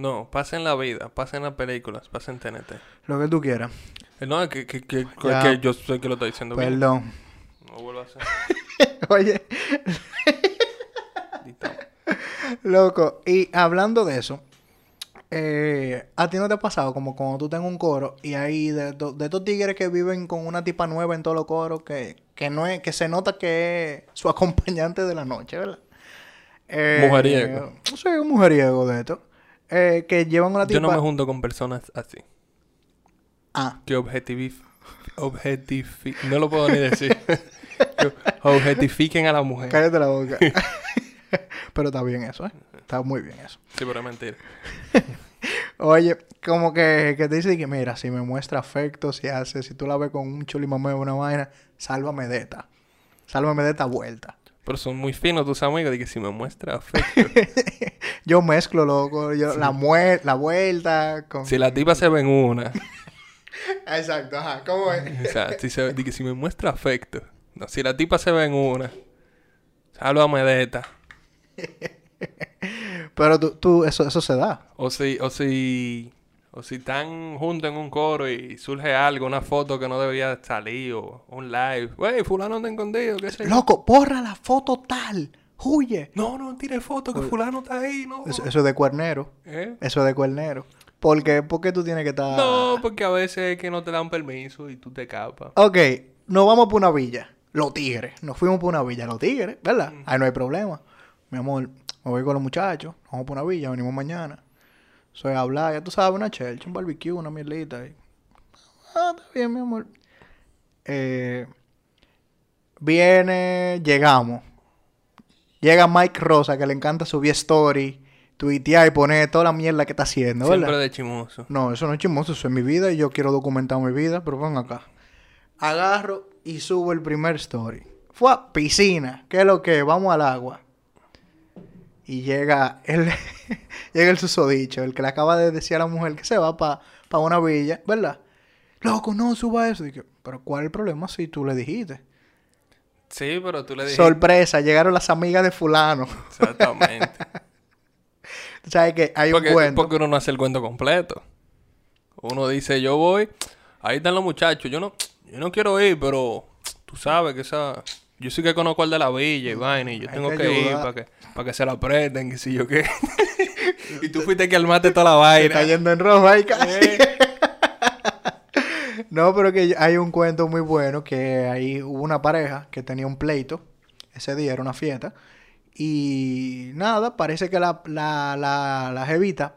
No, pasa en la vida. Pasa en las películas. Pasa en TNT. Lo que tú quieras. Eh, No, es que, que, que, Ya. que yo sé que lo está diciendo bien. Perdón. No vuelvo a hacer. *laughs* Oye, loco. Y hablando de eso, eh, ¿a ti no te ha pasado como cuando tú tengas un coro y hay de, to- de estos tigres que viven con una tipa nueva en todos los coros que, que no es, que se nota que es su acompañante de la noche, ¿verdad? Eh, Mujeriego. Sí, un mujeriego de esto. Eh, que llevan una tipa. Yo no me junto con personas así. Ah, Que objetivif... Objetifi... No lo puedo ni decir. *laughs* que objetifiquen a la mujer. cállate la boca. *laughs* Pero está bien eso, ¿eh? Está muy bien eso. Sí, pero es mentira. *laughs* Oye, como que, que te dice que mira, si me muestra afecto, si hace, si tú la ves con un chulimameo o una vaina, sálvame de esta. Sálvame de esta vuelta. Pero son muy finos tus amigos. De que si me muestra afecto. *laughs* Yo mezclo, loco, yo, la, la vuelta con... si la tipa se ve en una. *laughs* Exacto, ajá, ¿cómo es? O sea, si, se, de que si me muestra afecto. No, si la tipa se ve en una. Sálvame de esta. *laughs* Pero tú, tú eso, eso se da. O si, o si, o si están juntos en un coro y surge algo, una foto que no debería salir o un live. Wey, fulano anda escondido, qué sé. Loco, borra la foto tal. Huye. No, no, tire foto que fulano está ahí, no. Eso, eso es de cuernero. ¿Eh? Eso es de cuernero. ¿Por qué? ¿Por qué tú tienes que estar...? No, porque a veces es que no te dan permiso y tú te capas. Ok, nos vamos por una villa. Los tigres. Nos fuimos por una villa. Los tigres, ¿verdad? Ahí no hay problema. Mi amor, me voy con los muchachos. Vamos por una villa. Venimos mañana. Soy hablar. Ya tú sabes, una chelcha, un barbecue, una mierdita. y- Ah, está bien, mi amor. Eh, viene, llegamos. Llega Mike Rosa, que le encanta subir story, tuitear y poner toda la mierda que está haciendo, ¿verdad? Siempre de chimoso. No, eso no es chismoso, eso es mi vida y yo quiero documentar mi vida, pero ven acá. Agarro y subo el primer story. Fue a piscina, ¿qué es lo que? Vamos al agua. Y llega el, *laughs* llega el susodicho, el que le acaba de decir a la mujer que se va para una villa, ¿verdad? Loco, no suba eso. Dije, pero ¿cuál es el problema si tú le dijiste? Sí, pero tú le dijiste. Sorpresa, llegaron las amigas de fulano. Exactamente. *laughs* Tú sabes que hay porque, un cuento. porque uno no hace el cuento completo. Uno dice, yo voy, ahí están los muchachos, yo no, yo no quiero ir, pero tú sabes que esa, yo sí que conozco al de la villa y vaina, y yo Hay tengo que que, ir para que, para que se la apresten, que si yo qué. *laughs* y tú fuiste que armaste toda la vaina. está yendo en rojo ahí casi. Eh. *laughs* No, pero que hay un cuento muy bueno que ahí hubo una pareja que tenía un pleito. Ese día era una fiesta. Y nada, parece que la, la, la, la jevita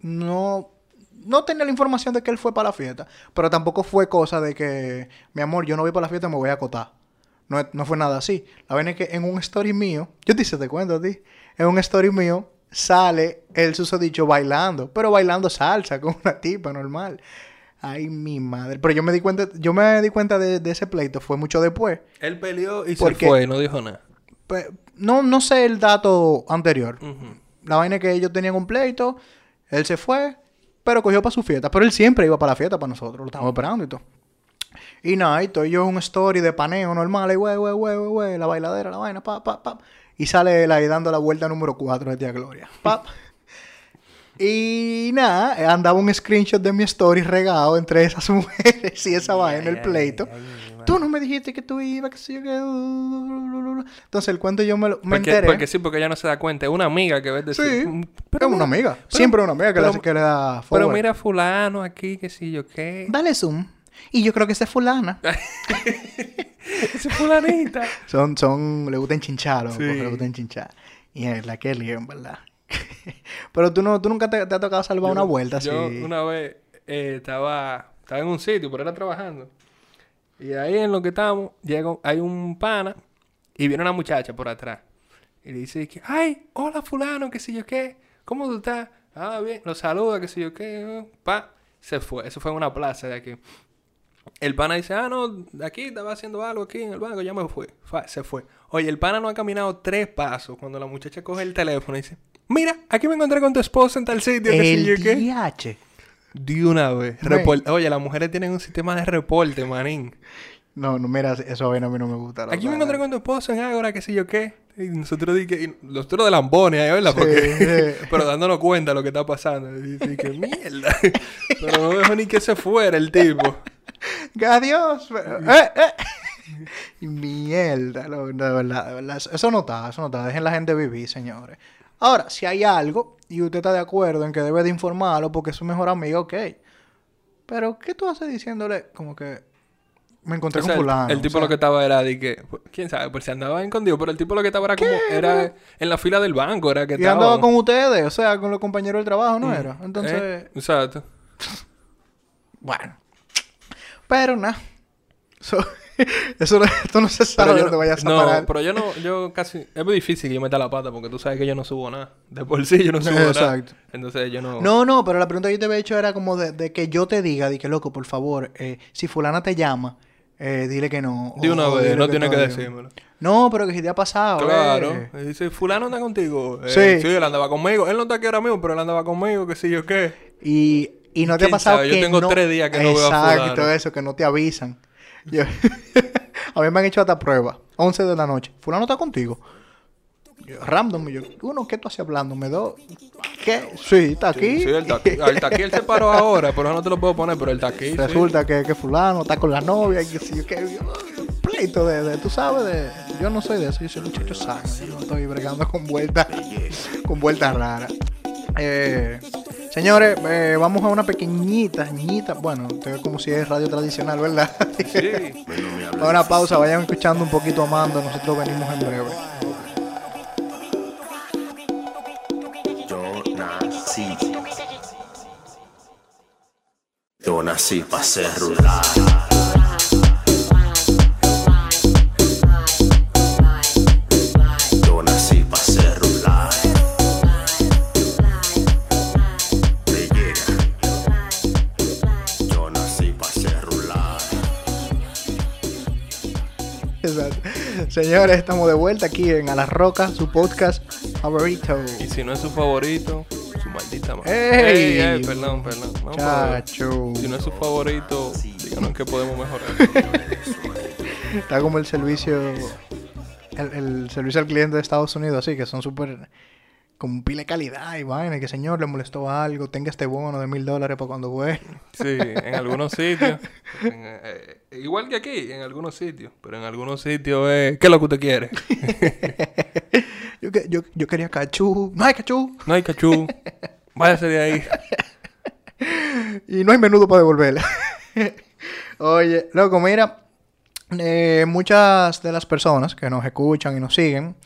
no, no tenía la información de que él fue para la fiesta. Pero tampoco fue cosa de que, mi amor, yo no voy para la fiesta, me voy a acotar. No, no fue nada así. La vaina es que en un story mío, yo te hice te cuento a ti, en un story mío sale el susodicho bailando, pero bailando salsa con una tipa normal. Ay, mi madre. Pero yo me di cuenta, yo me di cuenta de, de ese pleito, fue mucho después. Él peleó y ¿Por se qué? fue, no dijo nada. Pues, no, no sé el dato anterior. La vaina es que ellos tenían un pleito, él se fue, pero cogió para su fiesta. Pero él siempre iba para la fiesta para nosotros, lo estábamos esperando y todo. Y nada, y estoy yo en un story de paneo normal, y güey, güey, güey, güey, güey, la bailadera, la vaina, pa, pa, pa. Y sale él ahí dando la vuelta número 4 de Tía Gloria. Pa. *laughs* Y nada, andaba un screenshot de mi story regado entre esas *laughs* mujeres y esa vaina, el pleito. Tú no me dijiste que tú ibas, que sí, que... Entonces el cuento yo me, lo, me Porque, enteré. porque sí, porque ella no se da cuenta. Es una amiga que ves decir. Sí, "Mm, es una amiga. pero- Siempre una amiga que, pero- le, que le da Pero forward. mira fulano aquí, que sí yo qué. Dale zoom. Y yo creo que esa es fulana. *laughs* Esa fulanita. son, son, le gustan chinchar, loco, Sí. le gustan chinchar. Y es la que en verdad. *laughs* Pero tú no, tú nunca te, te ha tocado salvar una vuelta así. Yo una vez eh, estaba, estaba en un sitio, pero era trabajando. Y ahí en lo que estamos, llega, hay un pana y viene una muchacha por atrás. Y le dice que, ay, hola fulano, que sé yo qué, ¿cómo tú estás? Ah, bien, lo saluda, que sé yo qué, eh, pa, se fue. Eso fue en una plaza de aquí. El pana dice, ah, no, aquí estaba haciendo algo aquí en el banco, ya me fue. Se fue. Oye, el pana no ha caminado tres pasos cuando la muchacha coge el teléfono y dice, mira, aquí me encontré con tu esposa en tal sitio, que sé yo qué. De una vez. Oye, las mujeres tienen un sistema de reporte, manín. No, no, mira, eso a mí no me gusta. Aquí me encontré con tu esposo en Ágora, que sé yo qué. Y nosotros di que... y nosotros de lambones ahí, ¿verdad? Sí, Porque... sí. *laughs* pero dándonos cuenta de lo que está pasando. Y di que mierda. *laughs* pero no dejó ni que se fuera el tipo. *laughs* Adiós. eh, eh. *laughs* Mierda, lo- de verdad, de verdad. Eso no está, eso no está. Dejen la gente vivir, señores. Ahora, si hay algo y usted está de acuerdo en que debe de informarlo porque es su mejor amigo, ok. Pero, ¿qué tú haces diciéndole como que me encontré O sea, con fulano? el, tipo sea, lo que estaba era de que... pues, ¿Quién sabe? Por si andaba escondido. Pero el tipo lo que estaba era como... Era en la fila del banco. Era que Y estaba... andaba con ustedes, o sea, con los compañeros del trabajo, ¿no era? Entonces, ¿Eh? Exacto. bueno. Pero nada. Eso, *laughs* eso no, esto no se sabe dónde no, vayas a no, parar. pero yo no, yo casi, es muy difícil que yo meta la pata porque tú sabes que yo no subo nada. De por sí yo no *laughs* subo nada. Exacto. Entonces yo no. No, no, pero la pregunta que yo te había hecho era como de, de que yo te diga, de que loco, por favor, eh, si fulana te llama, eh, dile que no. De una vez, no tiene que decírmelo. No, pero que si te ha pasado. Claro. eh. Y dice, fulano anda contigo. Eh, Sí. sí. él andaba conmigo. Él no está aquí ahora mismo, pero él andaba conmigo, qué sé yo qué. Y, y no te ha ¿Quién pasado sabe? Yo que tengo no... tres días que no veo a Exacto, eso, que no te avisan. Yo- *laughs* a mí me han hecho hasta prueba. 11 de la noche. Fulano está contigo. Yo, random. Yo, uno, ¿qué tú haces hablando? ¿Me do? ¿Qué? Sí, está aquí. Sí, él está aquí. Ah, él se paró *laughs* ahora, pero no te lo puedo poner, pero él está aquí. sí. Resulta que, que fulano está con la novia y que si yo qué pleito de, de- tú sabes de yo no soy de eso yo soy muchacho sano yo no estoy bregando con vueltas *laughs* con vueltas raras Eh, señores eh, vamos a una pequeñita ñita bueno como si es radio tradicional verdad Sí. *laughs* a una pausa vayan escuchando un poquito amando nosotros venimos en breve Yo nací. Yo nací para ser rural. Exacto. *laughs* señores estamos de vuelta aquí en A la Roca su podcast favorito Y si no es su favorito, su maldita madre. ¡Ey! Ey, ey, perdón, perdón. No, Chacho. Si no es su favorito, díganos que podemos mejorar. *laughs* Está como el servicio, el, el servicio al cliente de Estados Unidos, así que son súper, con pila de calidad y vaina, que señor le molestó algo, tenga este bono de mil dólares para cuando vuelva. *laughs* Sí, en algunos sitios. en, eh, igual que aquí, en algunos sitios. Pero en algunos sitios es. ¿Qué es lo que usted quiere? *laughs* yo, yo, yo quería cachú, no hay cachú, No hay cachú. Váyase de ahí. *laughs* y no hay menudo para devolverla. Oye, loco, mira, eh, muchas de las personas que nos escuchan y nos siguen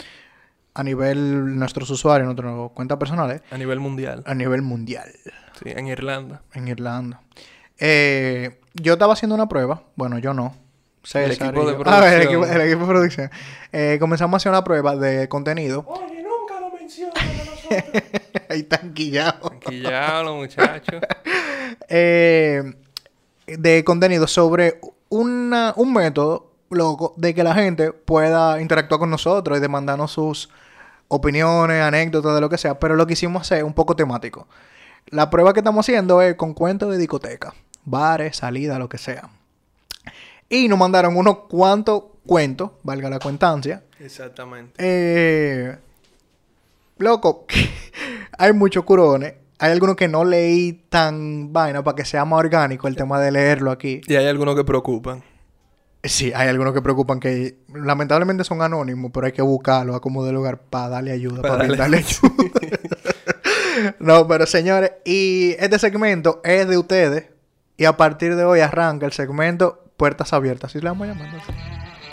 a nivel nuestros usuarios, nuestras cuentas personales, A nivel mundial. a nivel mundial, Sí, en Irlanda. en Irlanda. Eh, yo estaba haciendo una prueba, bueno, yo no. César equipo de. Ah, *laughs* el, equipo, producción. el equipo de producción. Eh, comenzamos a hacer una prueba de contenido. *laughs* Oye, nunca lo mencionan a *laughs* nosotros. Ahí. Aquí ya los muchachos. eh, de contenido sobre una- un método loco de que la gente pueda interactuar con nosotros y de mandarnos sus opiniones, anécdotas, de lo que sea, pero lo que hicimos hacer un poco temático. La prueba que estamos haciendo es con cuentos de discoteca, bares, salida, lo que sea. Y nos mandaron unos cuantos cuentos, valga la cuentancia, Exactamente. eh, loco, *laughs* hay muchos curones. Hay algunos que no leí tan vaina para que sea más orgánico el tema de leerlo aquí. Y hay algunos que preocupan. Sí, hay algunos que preocupan que lamentablemente son anónimos, pero hay que buscarlo a como de lugar para darle ayuda, Para para, darle ayuda. *laughs* no, pero señores, y este segmento es de ustedes. Y a partir de hoy arranca el segmento Puertas Abiertas. ¿Sí le vamos así?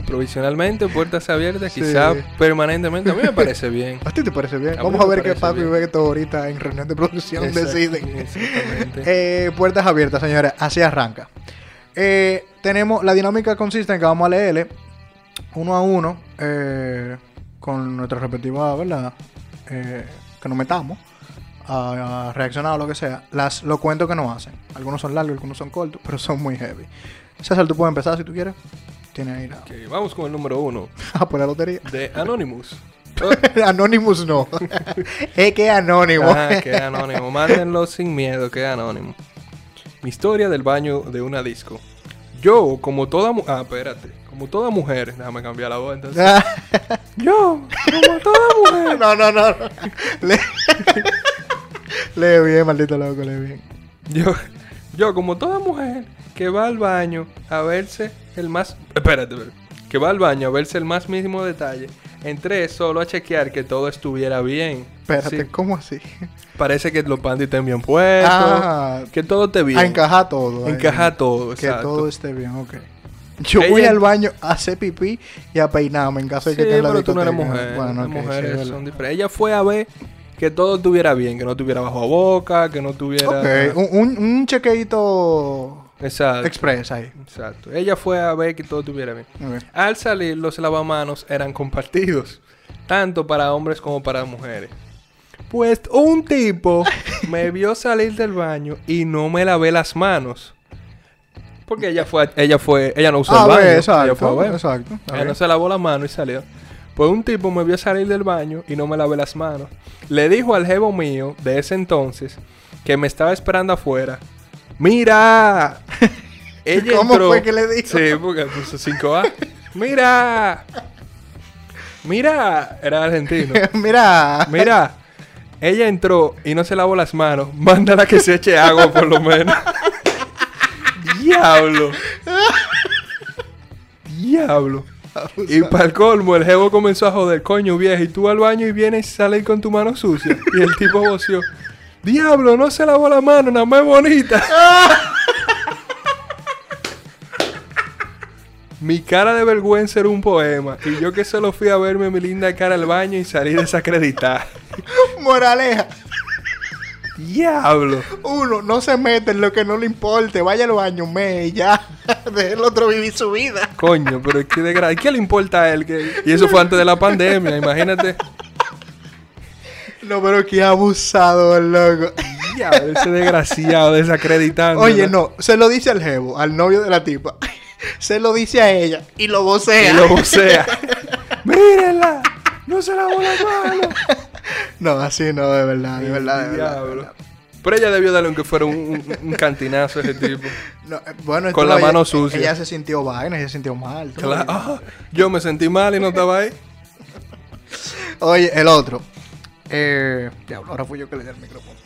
Provisionalmente, puertas abiertas, Sí. quizá permanentemente. A mí me parece bien. *laughs* ¿A ti te parece bien? A Vamos a ver qué Papi. Beto ahorita en reunión de producción deciden. Exactamente. Eh, puertas abiertas, señores. Así arranca. Eh, tenemos, la dinámica consiste en que vamos a leerle uno a uno eh, con nuestra respectiva, ¿verdad? Eh, que nos metamos a, a reaccionar o lo que sea. Las, los cuentos que nos hacen. Algunos son largos, algunos son cortos, pero son muy heavy. César, tú puedes empezar si tú quieres. Tienes ahí la... Ok, vamos con el número uno *laughs* Ah, por la lotería. de Anonymous. *laughs* Anonymous no. *laughs* es que anónimo. Ah, que anónimo. Mándenlo sin miedo, que anónimo. Mi historia del baño de una disco. Yo, como toda mujer. Ah, espérate. Como toda mujer. Déjame cambiar la voz entonces. *laughs* Yo, como toda mujer. *laughs* no, no, no. no. Lee... *laughs* lee bien, maldito loco, lee bien. Yo, yo, como toda mujer que va al baño a verse el más. Espérate, espérate. Que va al baño a verse el más mínimo detalle. Entré solo a chequear que todo estuviera bien. Espérate, Sí, ¿cómo así? parece que los panties estén bien puestos. Ah, que todo esté bien. a encajar todo. ahí. Encaja todo, Que exacto. todo esté bien, ok. Yo Ella- voy al baño a hacer pipí y a peinarme en caso de Sí, que en la pero tú no eres mujer. Bueno, Las ok, sí, mujeres es verdad. son diferentes. Ella fue a ver que todo estuviera bien, que no tuviera bajo a boca, que no tuviera. Ok, un, un, un chequeito Exacto. express ahí. Exacto. Ella fue a ver que todo estuviera bien. Al salir, los lavamanos eran compartidos, tanto para hombres como para mujeres. Pues un tipo *laughs* me vio salir del baño y no me lavé las manos. Porque ella fue, ella fue, ella no usó Ah, el baño. ve, ella fue a exacto, ver. exacto. Ella no se lavó la mano y salió. Pues un tipo me vio salir del baño y no me lavé las manos. Le dijo al jevo mío de ese entonces que me estaba esperando afuera. ¡Mira! *laughs* Ella ¿Cómo entró- fue que le dijo? Sí, porque puso 5A. ¡Mira! ¡Mira! Era argentino. *laughs* Mira. Mira. Ella entró y no se lavó las manos. Mándala que se eche agua por lo menos. *laughs* Diablo. Diablo. Y para el colmo, el jevo comenzó a joder, coño vieja, y tú al baño y vienes y sales con tu mano sucia. Y el tipo voció, diablo, no se lavó la mano, nada más bonita. Mi cara de vergüenza era un poema. Y yo que solo fui a verme mi linda cara al baño y salí desacreditada. Moraleja. Diablo. Uno, no se mete en lo que no le importe. Vaya al baño, me y ya. Deje el otro vivir su vida. Coño, pero es que de gra- ¿Qué le importa a él? Que... Y eso fue antes de la pandemia, imagínate. No, pero qué abusado el loco. *laughs* Diablo, ese desgraciado desacreditando. Oye, no, se lo dice al jevo, al novio de la tipa. *laughs* Se lo dice a ella y lo vocea. Y lo vocea. *laughs* Mírenla. No se lavó la mano. No, así no, de verdad, de verdad, de verdad, de Diablo. verdad. Pero ella debió darle aunque fuera un, un- un cantinazo a ese tipo. No, eh, bueno, Con la ella- mano sucia. Ella se sintió vaina, ella se sintió mal. Claro. Yo me sentí mal y no estaba ahí. Oye, el otro. Eh, diablo, ahora fui yo que le di el micrófono.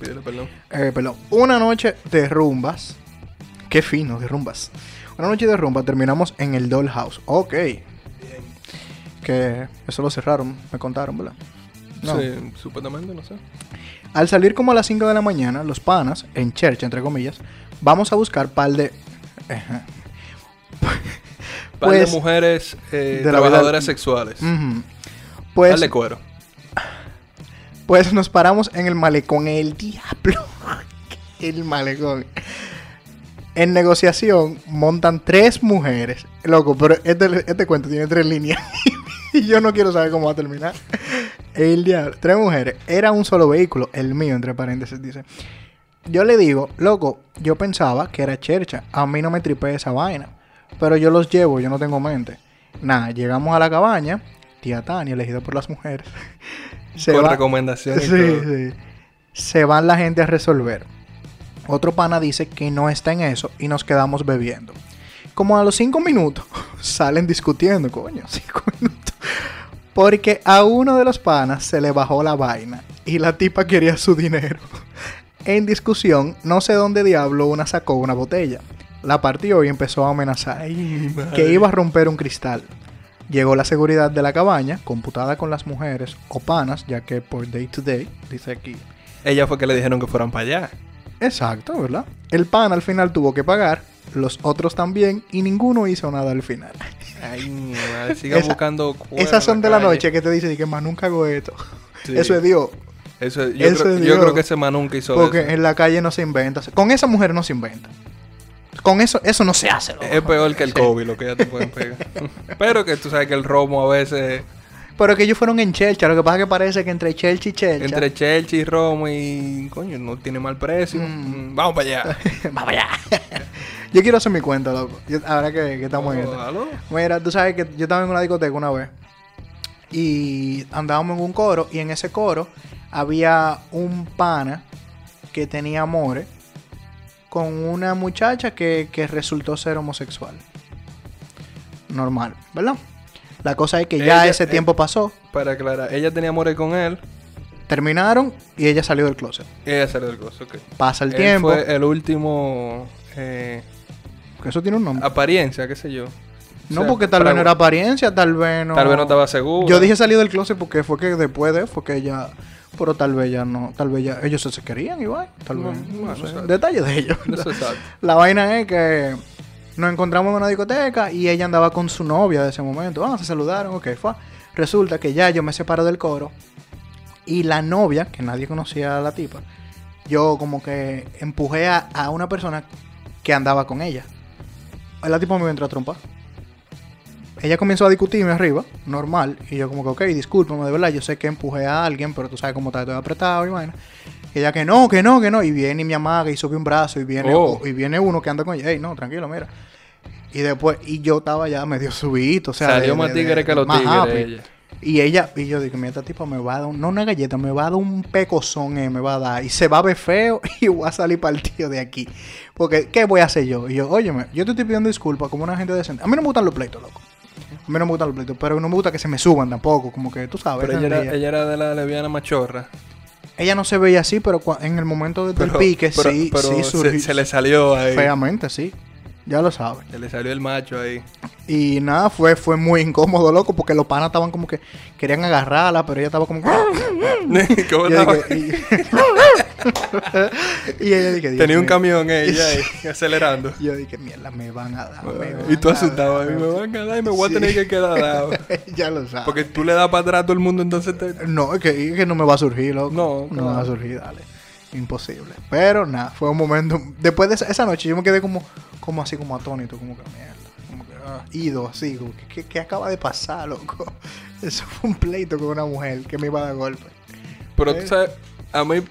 Pídele perdón. Eh, perdón. Una noche de rumbas. Qué fino, de rumbas. Una noche de rumba terminamos en el Dollhouse. Ok. Que eso lo cerraron, me contaron, ¿verdad? No. Sí, supuestamente, no sé. Al salir como a las 5 de la mañana, los panas, en church, entre comillas, vamos a buscar par de... *laughs* Par de Pues, mujeres eh, de la trabajadoras sexuales. Pues, Dale cuero. Pues nos paramos en el malecón. El diablo. *laughs* el malecón. En negociación montan tres mujeres. Loco, pero este, este cuento tiene tres líneas. *laughs* y yo no quiero saber cómo va a terminar. El diablo. Tres mujeres. Era un solo vehículo. El mío, entre paréntesis, dice. Yo le digo, loco, yo pensaba que era chercha. A mí no me tripé esa vaina. Pero yo los llevo, yo no tengo mente. Nada, llegamos a la cabaña. Tía Tania, elegida por las mujeres. *laughs* se Con va- recomendación y *laughs* Sí, todo. sí. Se van la gente a resolver. Otro pana dice que no está en eso y nos quedamos bebiendo. Como a los cinco minutos *laughs* salen discutiendo, coño, cinco minutos. Porque a uno de los panas se le bajó la vaina y la tipa quería su dinero. En discusión, no sé dónde diablo una sacó una botella. La partió y empezó a amenazar que iba a romper un cristal. Llegó la seguridad de la cabaña, computada con las mujeres o panas, ya que por day to day, dice aquí. Ella fue que le dijeron que fueran para allá. Exacto, ¿verdad? El pan al final tuvo que pagar, los otros también, y ninguno hizo nada al final. Ay, madre, sigan Esa- buscando Esas son de la calle. noche que te dicen y que más nunca hago esto. Sí. Eso es Dios. Eso, es- yo, Eso creo, es yo creo que ese man nunca hizo Porque eso. en la calle no se inventa. Con esa mujer no se inventa. Con eso, eso no se hace. loco. Es peor que el Sí. COVID, lo que ya te pueden pegar. *laughs* Pero que tú sabes que el romo a veces, Pero que ellos fueron en Chelcha. Lo que pasa es que parece que entre Chelcha y Chelcha. entre Chelsea y romo y coño, no tiene mal precio. Mm. Mm, Vamos para allá. *laughs* Vamos allá. *laughs* yo quiero hacer mi cuenta, loco. Yo- ahora que, que estamos en Oh, esto. ¿aló? Mira, tú sabes que yo estaba en una discoteca una vez. Y andábamos en un coro. Y en ese coro había un pana que tenía amores con una muchacha que, que resultó ser homosexual. Normal, ¿verdad? La cosa es que ya Ella- ese eh, tiempo pasó. Para aclarar, ella tenía amores con él Terminaron y ella salió del closet. ella salió del gozo. ok. Pasa el Él tiempo. fue el último eh, Eso tiene un nombre. apariencia, qué sé yo. No, O sea, porque tal vez no era apariencia, tal vez no. Tal vez no estaba seguro. Yo dije salido del closet porque fue que después de, fue que ella. Pero tal vez ya no, tal vez ya. Ellos se querían igual. Tal vez. No, sé. Detalles de ellos. La vaina es que nos encontramos en una discoteca y ella andaba con su novia de ese momento. Ah, se saludaron, ok, fue. Resulta que ya yo me separo del coro y la novia, que nadie conocía a la tipa, yo como que empujé a, a una persona que andaba con ella. La tipa me entró a trompar. Ella comenzó a discutirme arriba, normal, y yo como que, ok, discúlpame, de verdad, yo sé que empujé a alguien, pero tú sabes cómo está todo apretado y vaina. Y ella que no, que no, que no, y viene y me amaga y sube un brazo y viene, Oh. y viene uno que anda con ella, ey, no, tranquilo, mira. Y después, y yo estaba ya medio subidito, o sea, Salió de- más de- tigre de- que los tigres ella. Y ella, y yo dije, mira, esta tipa me va a dar, un- no una galleta, me va a dar un pecozón, eh, me va a dar, y se va a ver feo *laughs* y voy a salir partido de aquí. Porque, ¿qué voy a hacer yo? Y yo, óyeme, yo te estoy pidiendo disculpas como una gente decente. A mí no me gustan los pleitos, loco. A mí no me gustan los pleitos, pero no me gusta que se me suban tampoco, como que tú sabes. Pero ella era, energía. ella era de la lesbiana machorra. Ella no se veía así, pero en el momento del Pero- pique pero- sí, pero sí se, surgió. se le salió ahí. Feamente, sí. Ya lo sabes. Se le salió el macho ahí. Y nada, fue, fue muy incómodo, loco, porque los panas estaban como que querían agarrarla, pero ella estaba como que... *laughs* ¿Cómo estaba? dije, y... *laughs* *laughs* y ella dije, Dios Tenía un camión ella ahí, *laughs* acelerando. Yo dije, mierda, me van a dar. me van y tú a asustado, dar". ahí me van a dar y me voy Sí. a tener que quedar *laughs* dado. ya lo sabes. Porque tú le das para atrás a todo el mundo, entonces te... No, es que, es que no me va a surgir, loco. No, No me va a claro. surgir, dale. Imposible. Pero nada, fue un momento. Después de esa, esa noche, yo me quedé como, como así, como atónito, como que mierda. Como que, ah, ido así, como que, ¿qué, acaba de pasar, loco? Eso fue un pleito con una mujer que me iba a dar golpe. Pero Eh. tú sabes, a mí...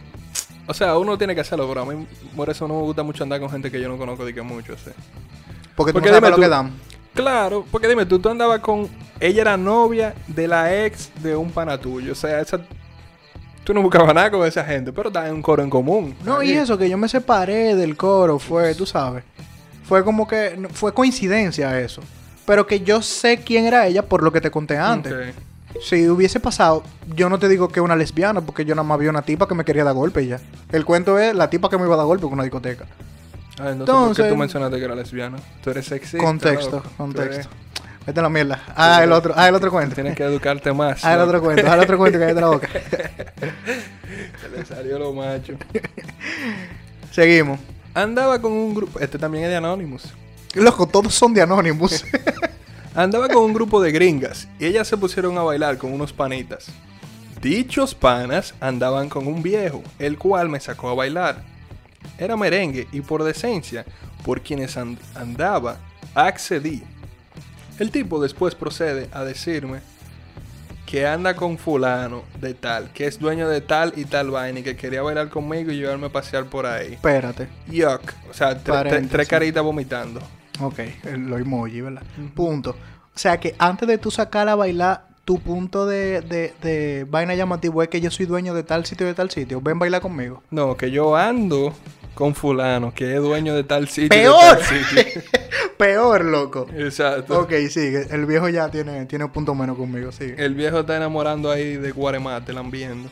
O sea, uno tiene que hacerlo, pero a mí por eso no me gusta mucho andar con gente que yo no conozco de que mucho, sea. Porque tú Porque no sabes dime lo tú- que dan. Claro, porque dime, tú, tú andabas con... Ella era novia de la ex de un pana tuyo. O sea, esa... Tú no buscabas nada con esa gente, pero estaban en un coro en común. No, y eso, que yo me separé del coro, fue, tú sabes. Fue como que, fue coincidencia eso. Pero que yo sé quién era ella por lo que te conté antes. Ok. Si hubiese pasado, yo no te digo que una lesbiana, porque yo nada más vi una tipa que me quería dar golpe y ya. El cuento es la tipa que me iba a dar golpe con una discoteca. Ah, entonces, ¿por Entonces- qué tú mencionaste que era lesbiana? Tú eres sexy. contexto, contexto. Vete a la mierda. Ah, el otro, ah, el otro cuento. Tienes que educarte más. Ah, el otro cuento, ah, el otro cuento que hay de la boca. *laughs* Se le salió lo macho. Seguimos. Andaba con un grupo. Este también es de Anonymous. Loco, todos son de Anonymous. *laughs* Andaba con un grupo de gringas y ellas se pusieron a bailar con unos panitas. Dichos panas andaban con un viejo, el cual me sacó a bailar. Era merengue y por decencia, por quienes and- andaba, accedí. El tipo después procede a decirme que anda con fulano de tal, que es dueño de tal y tal vaina y que quería bailar conmigo y llevarme a pasear por ahí. Espérate. Yuck. O sea, tre- tre- Paréntesis. tres caritas vomitando. Ok, lo emoji, ¿verdad? Punto. O sea que antes de tú sacar a bailar, tu punto de, de, de vaina llamativo es que yo soy dueño de tal sitio, de tal sitio. Ven, baila conmigo. No, que yo ando con fulano, que es dueño de tal sitio. y de ¡Peor! tal sitio. *laughs* Peor, loco. Exacto. Ok, sigue. El viejo ya tiene, tiene un punto menos conmigo, sigue. El viejo está enamorando ahí de Guaremate, lambiendo.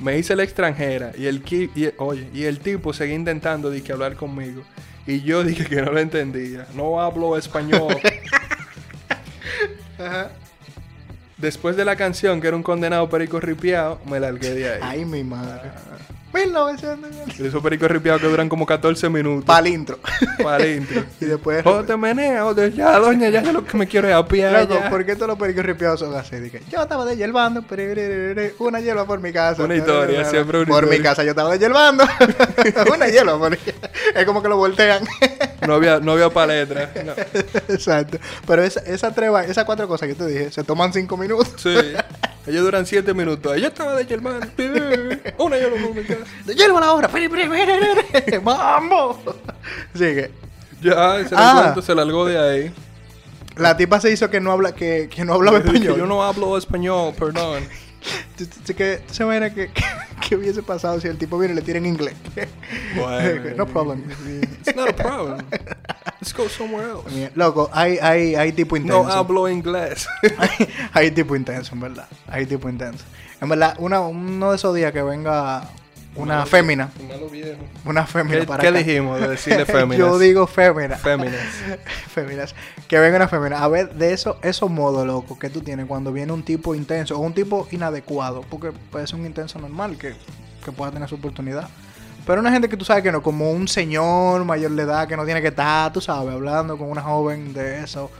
Me hice la extranjera y el, y, oye, y el tipo seguía intentando de que hablar conmigo. Y yo dije que no lo entendía. No hablo español. *laughs* Después de la canción, que era un condenado perico ripiado, me largué de ahí. Ay, mi madre. 1900. Esos pericos ripiados que duran como 14 minutos. Pa'l intro. Para intro. *laughs* y después. O te menea, o te... Ya, doña, ya yo lo que me quiero es apiar. Loco, ya. ¿por qué todos los pericos ripiados son así? Dije, yo estaba de hierbando, pererere, una hierba por mi casa. Una historia, siempre una Por mi historia. casa yo estaba de hierbando. *laughs* una hierba por Es como que lo voltean. No había, no había paletra. No. *laughs* Exacto. Pero esa, esa tres va- esas cuatro cosas que te dije, se toman cinco minutos. Sí. Ellos duran 7 minutos. Yo estaba de Germán. *laughs* Una yo lo. De hierba la hora. ¡Vamos! *laughs* Sigue. Ya, se Ah. cuento, se largó de ahí. La tipa se hizo que no habla, que, que no hablaba español. yo no hablo español, perdón. *laughs* Que se que, que, que hubiese pasado si el tipo viene y le tira en inglés. Bueno. no problem. It's not a problem. Let's go somewhere else. Loco, hay, hay, hay tipo intenso. No hablo inglés. *laughs* hay, hay tipo intenso, en verdad. Hay tipo intenso. En verdad, una, uno de esos días que venga una fémina. Malo viejo. Una fémina ¿Qué, para qué acá. dijimos de decirle *laughs* *laughs* féminas? Yo digo fémina. Féminas. Féminas. Que venga una fémina. A ver, de eso, esos modos, loco, que tú tienes cuando viene un tipo intenso o un tipo inadecuado. Porque puede ser un intenso normal que, que pueda tener su oportunidad. Pero una gente que tú sabes que no, como un señor mayor de edad que no tiene que estar, tú sabes, hablando con una joven de eso.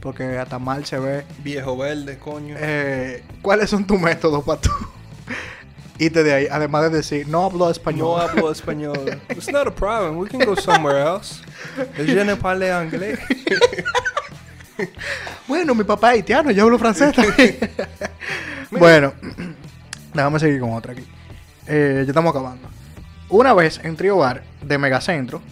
Porque hasta mal se ve. Viejo verde, coño. Eh, ¿Cuáles son tus métodos para tú? *laughs* Irte de ahí, además de decir, no hablo español. No hablo español. *laughs* It's not a problem. We can go somewhere else. Je ne parle anglais. *laughs* Bueno, mi papá es haitiano, yo hablo francés también. bueno, *clears throat* déjame seguir con otra aquí. Eh, ya estamos acabando. Una vez en Trio Bar de Megacentro,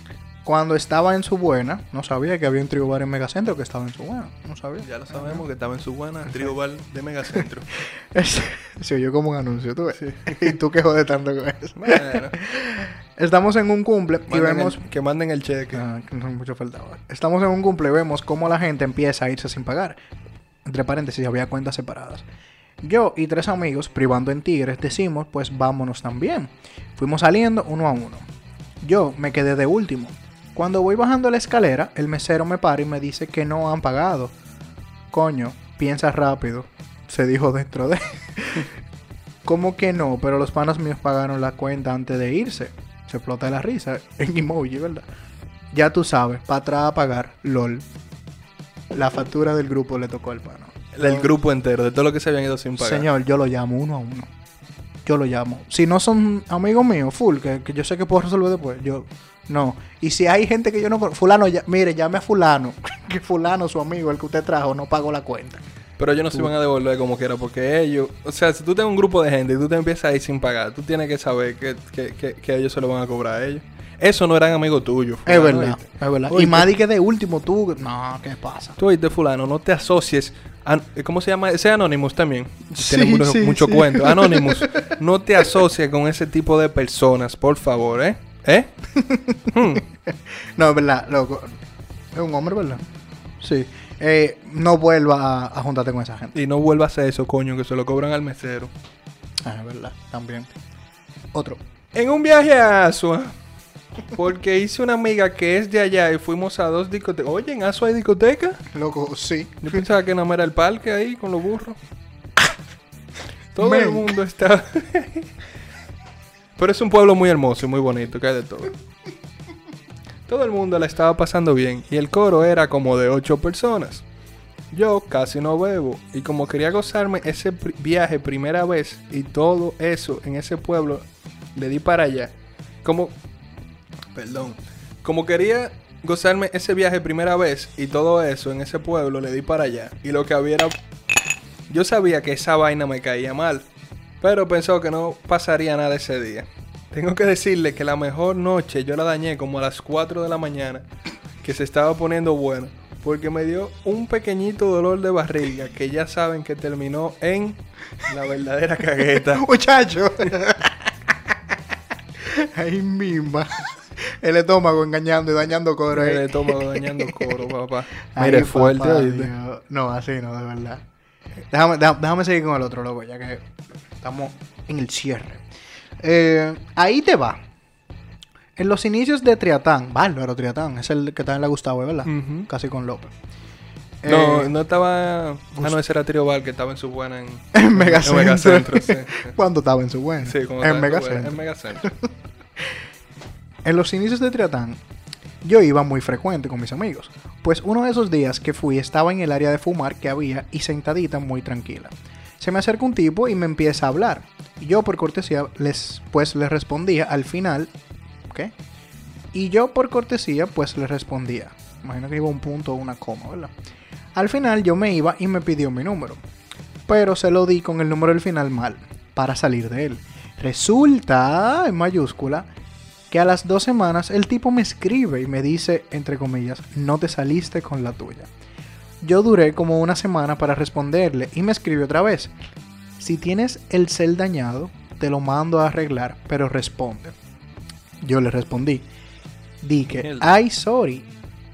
cuando estaba en su buena, no sabía que había un Trio Bar en Megacentro que estaba en su buena, no sabía. Ya lo sabemos que estaba en su buena tribal de Megacentro. *laughs* Se oyó como un anuncio, tú ves. *laughs* y tú que jodes tanto con eso. Bueno, Estamos en un cumple y vemos... el- que manden el cheque. Ah, que no mucho faltaba. Estamos en un cumple y vemos cómo la gente empieza a irse sin pagar. Entre paréntesis, había cuentas separadas. Yo y tres amigos, privando en Tigres, decimos, pues vámonos también. Fuimos saliendo uno a uno. Yo me quedé de último. Cuando voy bajando la escalera, el mesero me para y me dice que no han pagado. Coño, piensa rápido. Se dijo dentro de... *laughs* ¿Cómo que no? Pero los panas míos pagaron la cuenta antes de irse. Se explota la risa en emoji, ¿verdad? Ya tú sabes, para atrás a pagar, LOL. La factura del grupo le tocó al pano. El grupo entero, de todo lo que se habían ido sin pagar. Señor, yo lo llamo uno a uno. Yo lo llamo. Si no son amigos míos, full, que, que yo sé que puedo resolver después, yo no. Y si hay gente que yo no conozco, fulano, ya, mire, llame a fulano, *laughs* que fulano, su amigo, el que usted trajo, no pagó la cuenta. Pero ellos no se iban a devolver como quiera, porque ellos, o sea, si tú tienes un grupo de gente y tú te empiezas a ir sin pagar, tú tienes que saber que, que, que, que ellos se lo van a cobrar a ellos. Eso no eran amigos tuyos. Es verdad, ¿oíste? es verdad. Oíste. Y más que de último tú, no, ¿qué pasa? Tú oíste, fulano, no te asocies. ¿Cómo se llama? Ese Anonymous también. Sí, Tiene mucho, sí, mucho sí. cuento. *laughs* Anonymous, no te asocies con ese tipo de personas, por favor, ¿eh? ¿Eh? *laughs* Hmm. No, es verdad, loco. Es un hombre, ¿verdad? Sí. Eh, no vuelva a, a juntarte con esa gente. Y no vuelvas a hacer eso, coño, que se lo cobran al mesero. Ah, es verdad, también. Otro. En un viaje a Asua, porque hice una amiga que es de allá y fuimos a dos discotecas. Oye, ¿en Asua hay discoteca? Loco, sí. Yo pensaba que no era el parque ahí con los burros. *laughs* Todo el mundo está. *laughs* Pero es un pueblo muy hermoso y muy bonito, que hay de todo. Todo el mundo la estaba pasando bien y el coro era como de ocho personas. Yo casi no bebo y como quería gozarme ese viaje primera vez y todo eso en ese pueblo, le di para allá. Como, perdón, como quería gozarme ese viaje primera vez y todo eso en ese pueblo, le di para allá. Y lo que había era... Yo sabía que esa vaina me caía mal, pero pensó que no pasaría nada ese día. Tengo que decirle que la mejor noche yo la dañé como a las 4 de la mañana, que se estaba poniendo bueno, porque me dio un pequeñito dolor de barriga que ya saben que terminó en la verdadera *laughs* cagueta. Muchacho. Ay, misma. El estómago engañando y dañando coro. El ahí. estómago dañando coro, papá. Ay, Mire, fuerte, papá, ¿oíste? Dios. No, así no, de verdad. Déjame, déjame, déjame seguir con el otro, loco, ya que estamos en el cierre. Eh, ahí te va. En los inicios de Triatán, Bárbaro Triatán, es el que está en la Gustavo, ¿verdad? Casi con López. No, Eh, no estaba. Ah, no, ese era Trio Val que estaba en su buena en. *laughs* En Megacentro. En Megacentro, sí. *laughs* Cuando estaba en su buena. Sí, en Megacentro. En Megacentro. *laughs* En los inicios de Triatán, yo iba muy frecuente con mis amigos, pues uno de esos días que fui estaba en el área de fumar que había y sentadita muy tranquila. Se me acerca un tipo y me empieza a hablar. Yo por cortesía les pues le respondía al final, ¿qué? Y yo por cortesía pues le respondía. Imagino que iba un punto o una coma, ¿verdad? Al final yo me iba y me pidió mi número. Pero se lo di con el número del final mal, para salir de él. Resulta, en mayúscula, que a las dos semanas el tipo me escribe y me dice, entre comillas, no te saliste con la tuya. Yo duré como una semana para responderle y me escribe otra vez. Si tienes el cel dañado, te lo mando a arreglar, pero responde. Yo le respondí. Di que, ay, sorry,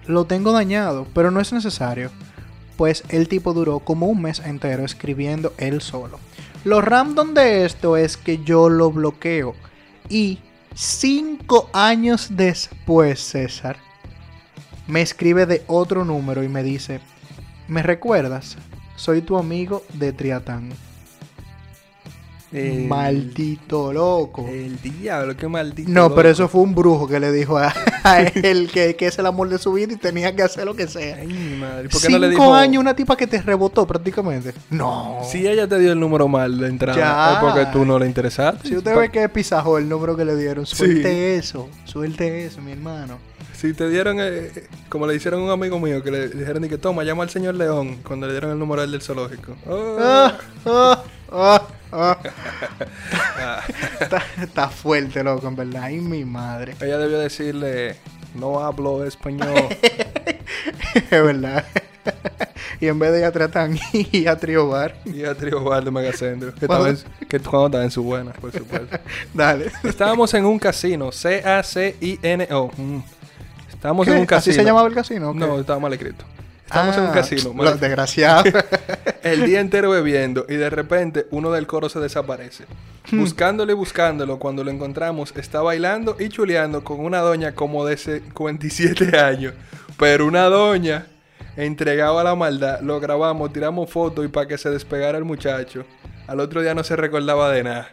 lo tengo dañado, pero no es necesario. Pues el tipo duró como un mes entero escribiendo él solo. Lo random de esto es que yo lo bloqueo. Y cinco años después, César, me escribe de otro número y me dice, ¿me recuerdas? Soy tu amigo de Triatán. El- Maldito loco. El diablo, qué maldito. No, loco. pero eso fue un brujo que le dijo a, *laughs* a él que, que es el amor de su vida y tenía que hacer lo que sea. Ay, mi madre. ¿Por qué Cinco no le dijo? años una tipa que te rebotó prácticamente. No. Si ella te dio el número mal de entrada, Ya. es porque tú no le interesaste. Si usted Pa- ve que pisajó el número que le dieron, suelte eso. Suelte eso, mi hermano. Si te dieron, eh, como le hicieron a un amigo mío, que le dijeron que toma, llama al señor León, cuando le dieron el él del zoológico. Oh. Ah, ah, ah, ah. está, está fuerte, loco, en verdad. Ay, mi madre. Ella debió decirle, no hablo español. *laughs* Es verdad. y en vez de ir a Tratán y a Triobar, y a Trio Bar de Megacentro. Que cuando estaba en su buena, por supuesto. *laughs* dale. Estábamos en un casino, C-A-C-I-N-O. Mm. Estábamos en un casino. ¿Así se llamaba el casino? No, estaba mal escrito. Estábamos en un Ah, casino. mal Los desgraciados. *laughs* el día entero bebiendo y de repente uno del coro se desaparece. Hmm. Buscándolo y buscándolo, cuando lo encontramos, está bailando y chuleando con una doña como de 57 años. Pero una doña entregaba la maldad, lo grabamos, tiramos fotos y para que se despegara el muchacho. Al otro día no se recordaba de nada.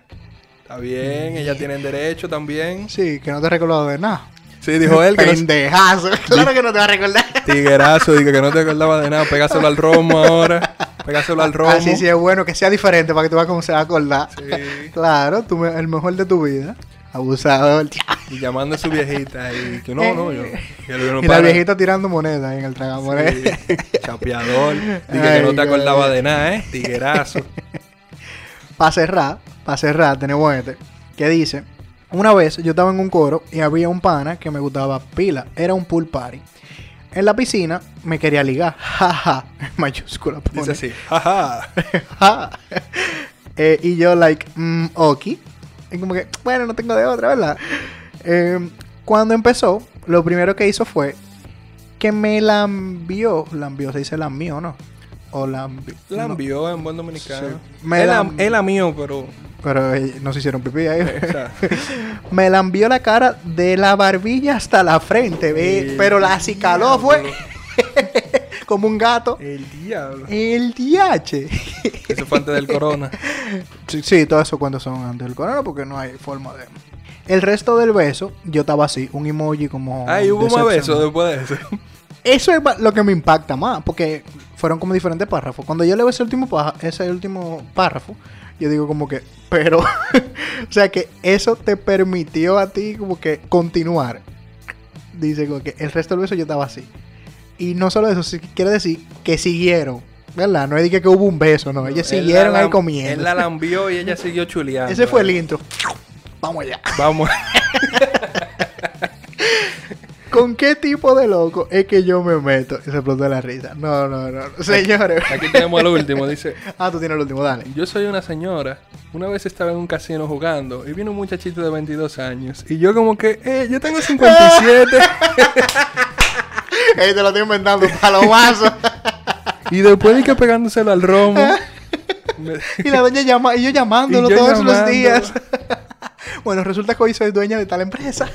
Está bien, ellas tienen derecho también. sí, que no te recordaba de nada. Sí, dijo él que. *laughs* Claro que no te va a recordar. tiguerazo, dijo que no te acordaba de nada. Pégaselo al romo ahora. Pégaselo al romo. Así sí es bueno que sea diferente para que tú veas cómo se va a acordar. Sí. *laughs* Claro, tú el mejor de tu vida. Abusador. Y llamando a su viejita y que no, no, yo. Y, el no Y la viejita tirando monedas en el tragamoneda. Sí, chapeador. *laughs* Dije que no te acordaba de nada, ¿eh? Tiguerazo. para cerrar, para cerrar, tenemos este. Que dice: Una vez yo estaba en un coro y había un pana que me gustaba pila. Era un pool party. En la piscina me quería ligar. *laughs* Jaja. En mayúscula. pone. Dice así, jaja. *laughs* Ja. Eh, y yo, like, mm, ok. Y como que, bueno, no tengo de otra, ¿verdad? Eh, cuando empezó, lo primero que hizo fue que me la envió. La envió, se dice la envió, ¿no? O la envió. La no, en buen dominicano. Sí. Me Él él mío, pero. pero eh, no se hicieron pipí ahí. *laughs* me la envió la cara de la barbilla hasta la frente, ve. Pero la acicaló fue *laughs* como un gato. El diablo. El DH. Eso fue antes del corona. Sí, sí, todo eso cuando son antes del corona porque no hay forma de... El resto del beso, yo estaba así, un emoji como. Ay, hubo más besos después de eso. Eso es lo que me impacta más, porque fueron como diferentes párrafos. Cuando yo leo ese último, ese último párrafo, yo digo como que, pero, *laughs* o sea que eso te permitió a ti como que continuar. Dice como que el resto del beso yo estaba así. Y no solo eso, sí, quiere decir que siguieron, ¿verdad? No es que, hubo un beso, no, ellos Él siguieron ahí comiendo. Él la lambió y ella siguió *laughs* chuleando. Ese fue el intro. Vamos allá. Vamos. *laughs* ¿Con qué tipo de loco es que yo me meto? Y se explotó la risa. No, no, no. Señores. Aquí tenemos el último. Dice: *laughs* Ah, tú tienes el último, dale. Yo soy una señora. Una vez estaba en un casino jugando y vino un muchachito de 22 años. Y yo, como que, eh, yo tengo 57. *laughs* Ey, te lo estoy inventando, palomazo. *laughs* y después de que pegándoselo al romo. y la doña llama, y yo llamándolo Y yo todos los llamándolo. días. bueno, resulta que hoy soy dueña de tal empresa.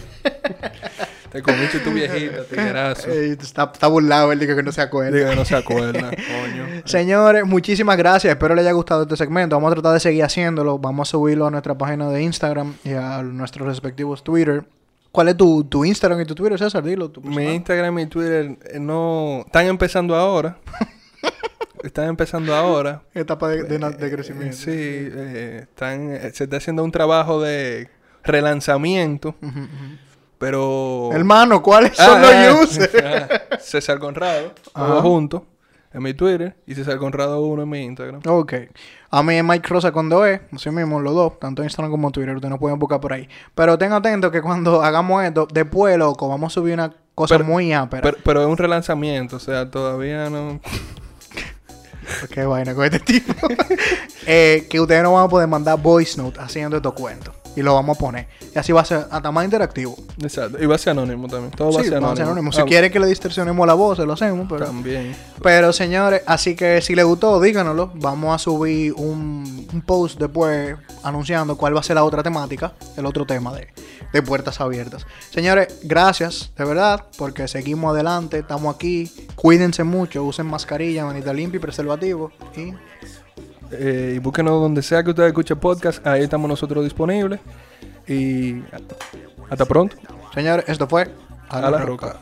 Te comiste tu viejita, *laughs* tiguerazo. Ey, está, está burlado él, dice que no se acuerda. Diga que no se acuerda, *laughs* coño. Señores, muchísimas gracias. Espero les haya gustado este segmento. Vamos a tratar de seguir haciéndolo. Vamos a subirlo a nuestra página de Instagram y a nuestros respectivos Twitter. ¿Cuál es tu, tu Instagram y tu Twitter, César? Dilo. Tu Mi. Instagram y Twitter eh, no... Están empezando ahora. *laughs* Están empezando ahora. Etapa de, de, de crecimiento. Sí, eh, están, eh, se está haciendo un trabajo de relanzamiento, ujú. Pero... Hermano, ¿cuáles Ah, son ah, los users? ah, *laughs* César Conrado, todos juntos, en mi Twitter, y César Conrado 1 en mi Instagram. Ok. A mí es Mike Rosa con 2E, así mismo los dos, tanto Instagram como Twitter, ustedes nos pueden buscar por ahí. Pero ten atento que cuando *laughs* hagamos esto, después, loco, vamos a subir una cosa Pero- muy ápera. Pero, pero es un relanzamiento, o sea, todavía no... *laughs* Qué vaina con este tipo. Eh, que ustedes nos van a poder mandar voice note haciendo estos cuentos. Y lo vamos a poner. Y así va a ser hasta más interactivo. Exacto, y va a ser anónimo también, todo va a Sí, ser vamos a anónimo. ser anónimos. Si Ah, quieren que le distorsionemos la voz, se lo hacemos. Pero, También. pero señores, así que si les gustó, díganoslo. Vamos a subir un, un post después anunciando cuál va a ser la otra temática, el otro tema de, de puertas abiertas. Señores, gracias, de verdad, porque seguimos adelante, estamos aquí. Cuídense mucho, usen mascarilla, manita limpia y preservativo. Y Eh, y búsquenos donde sea que usted escuche podcast, ahí estamos nosotros disponibles. Y hasta pronto. señores, esto fue A la roca.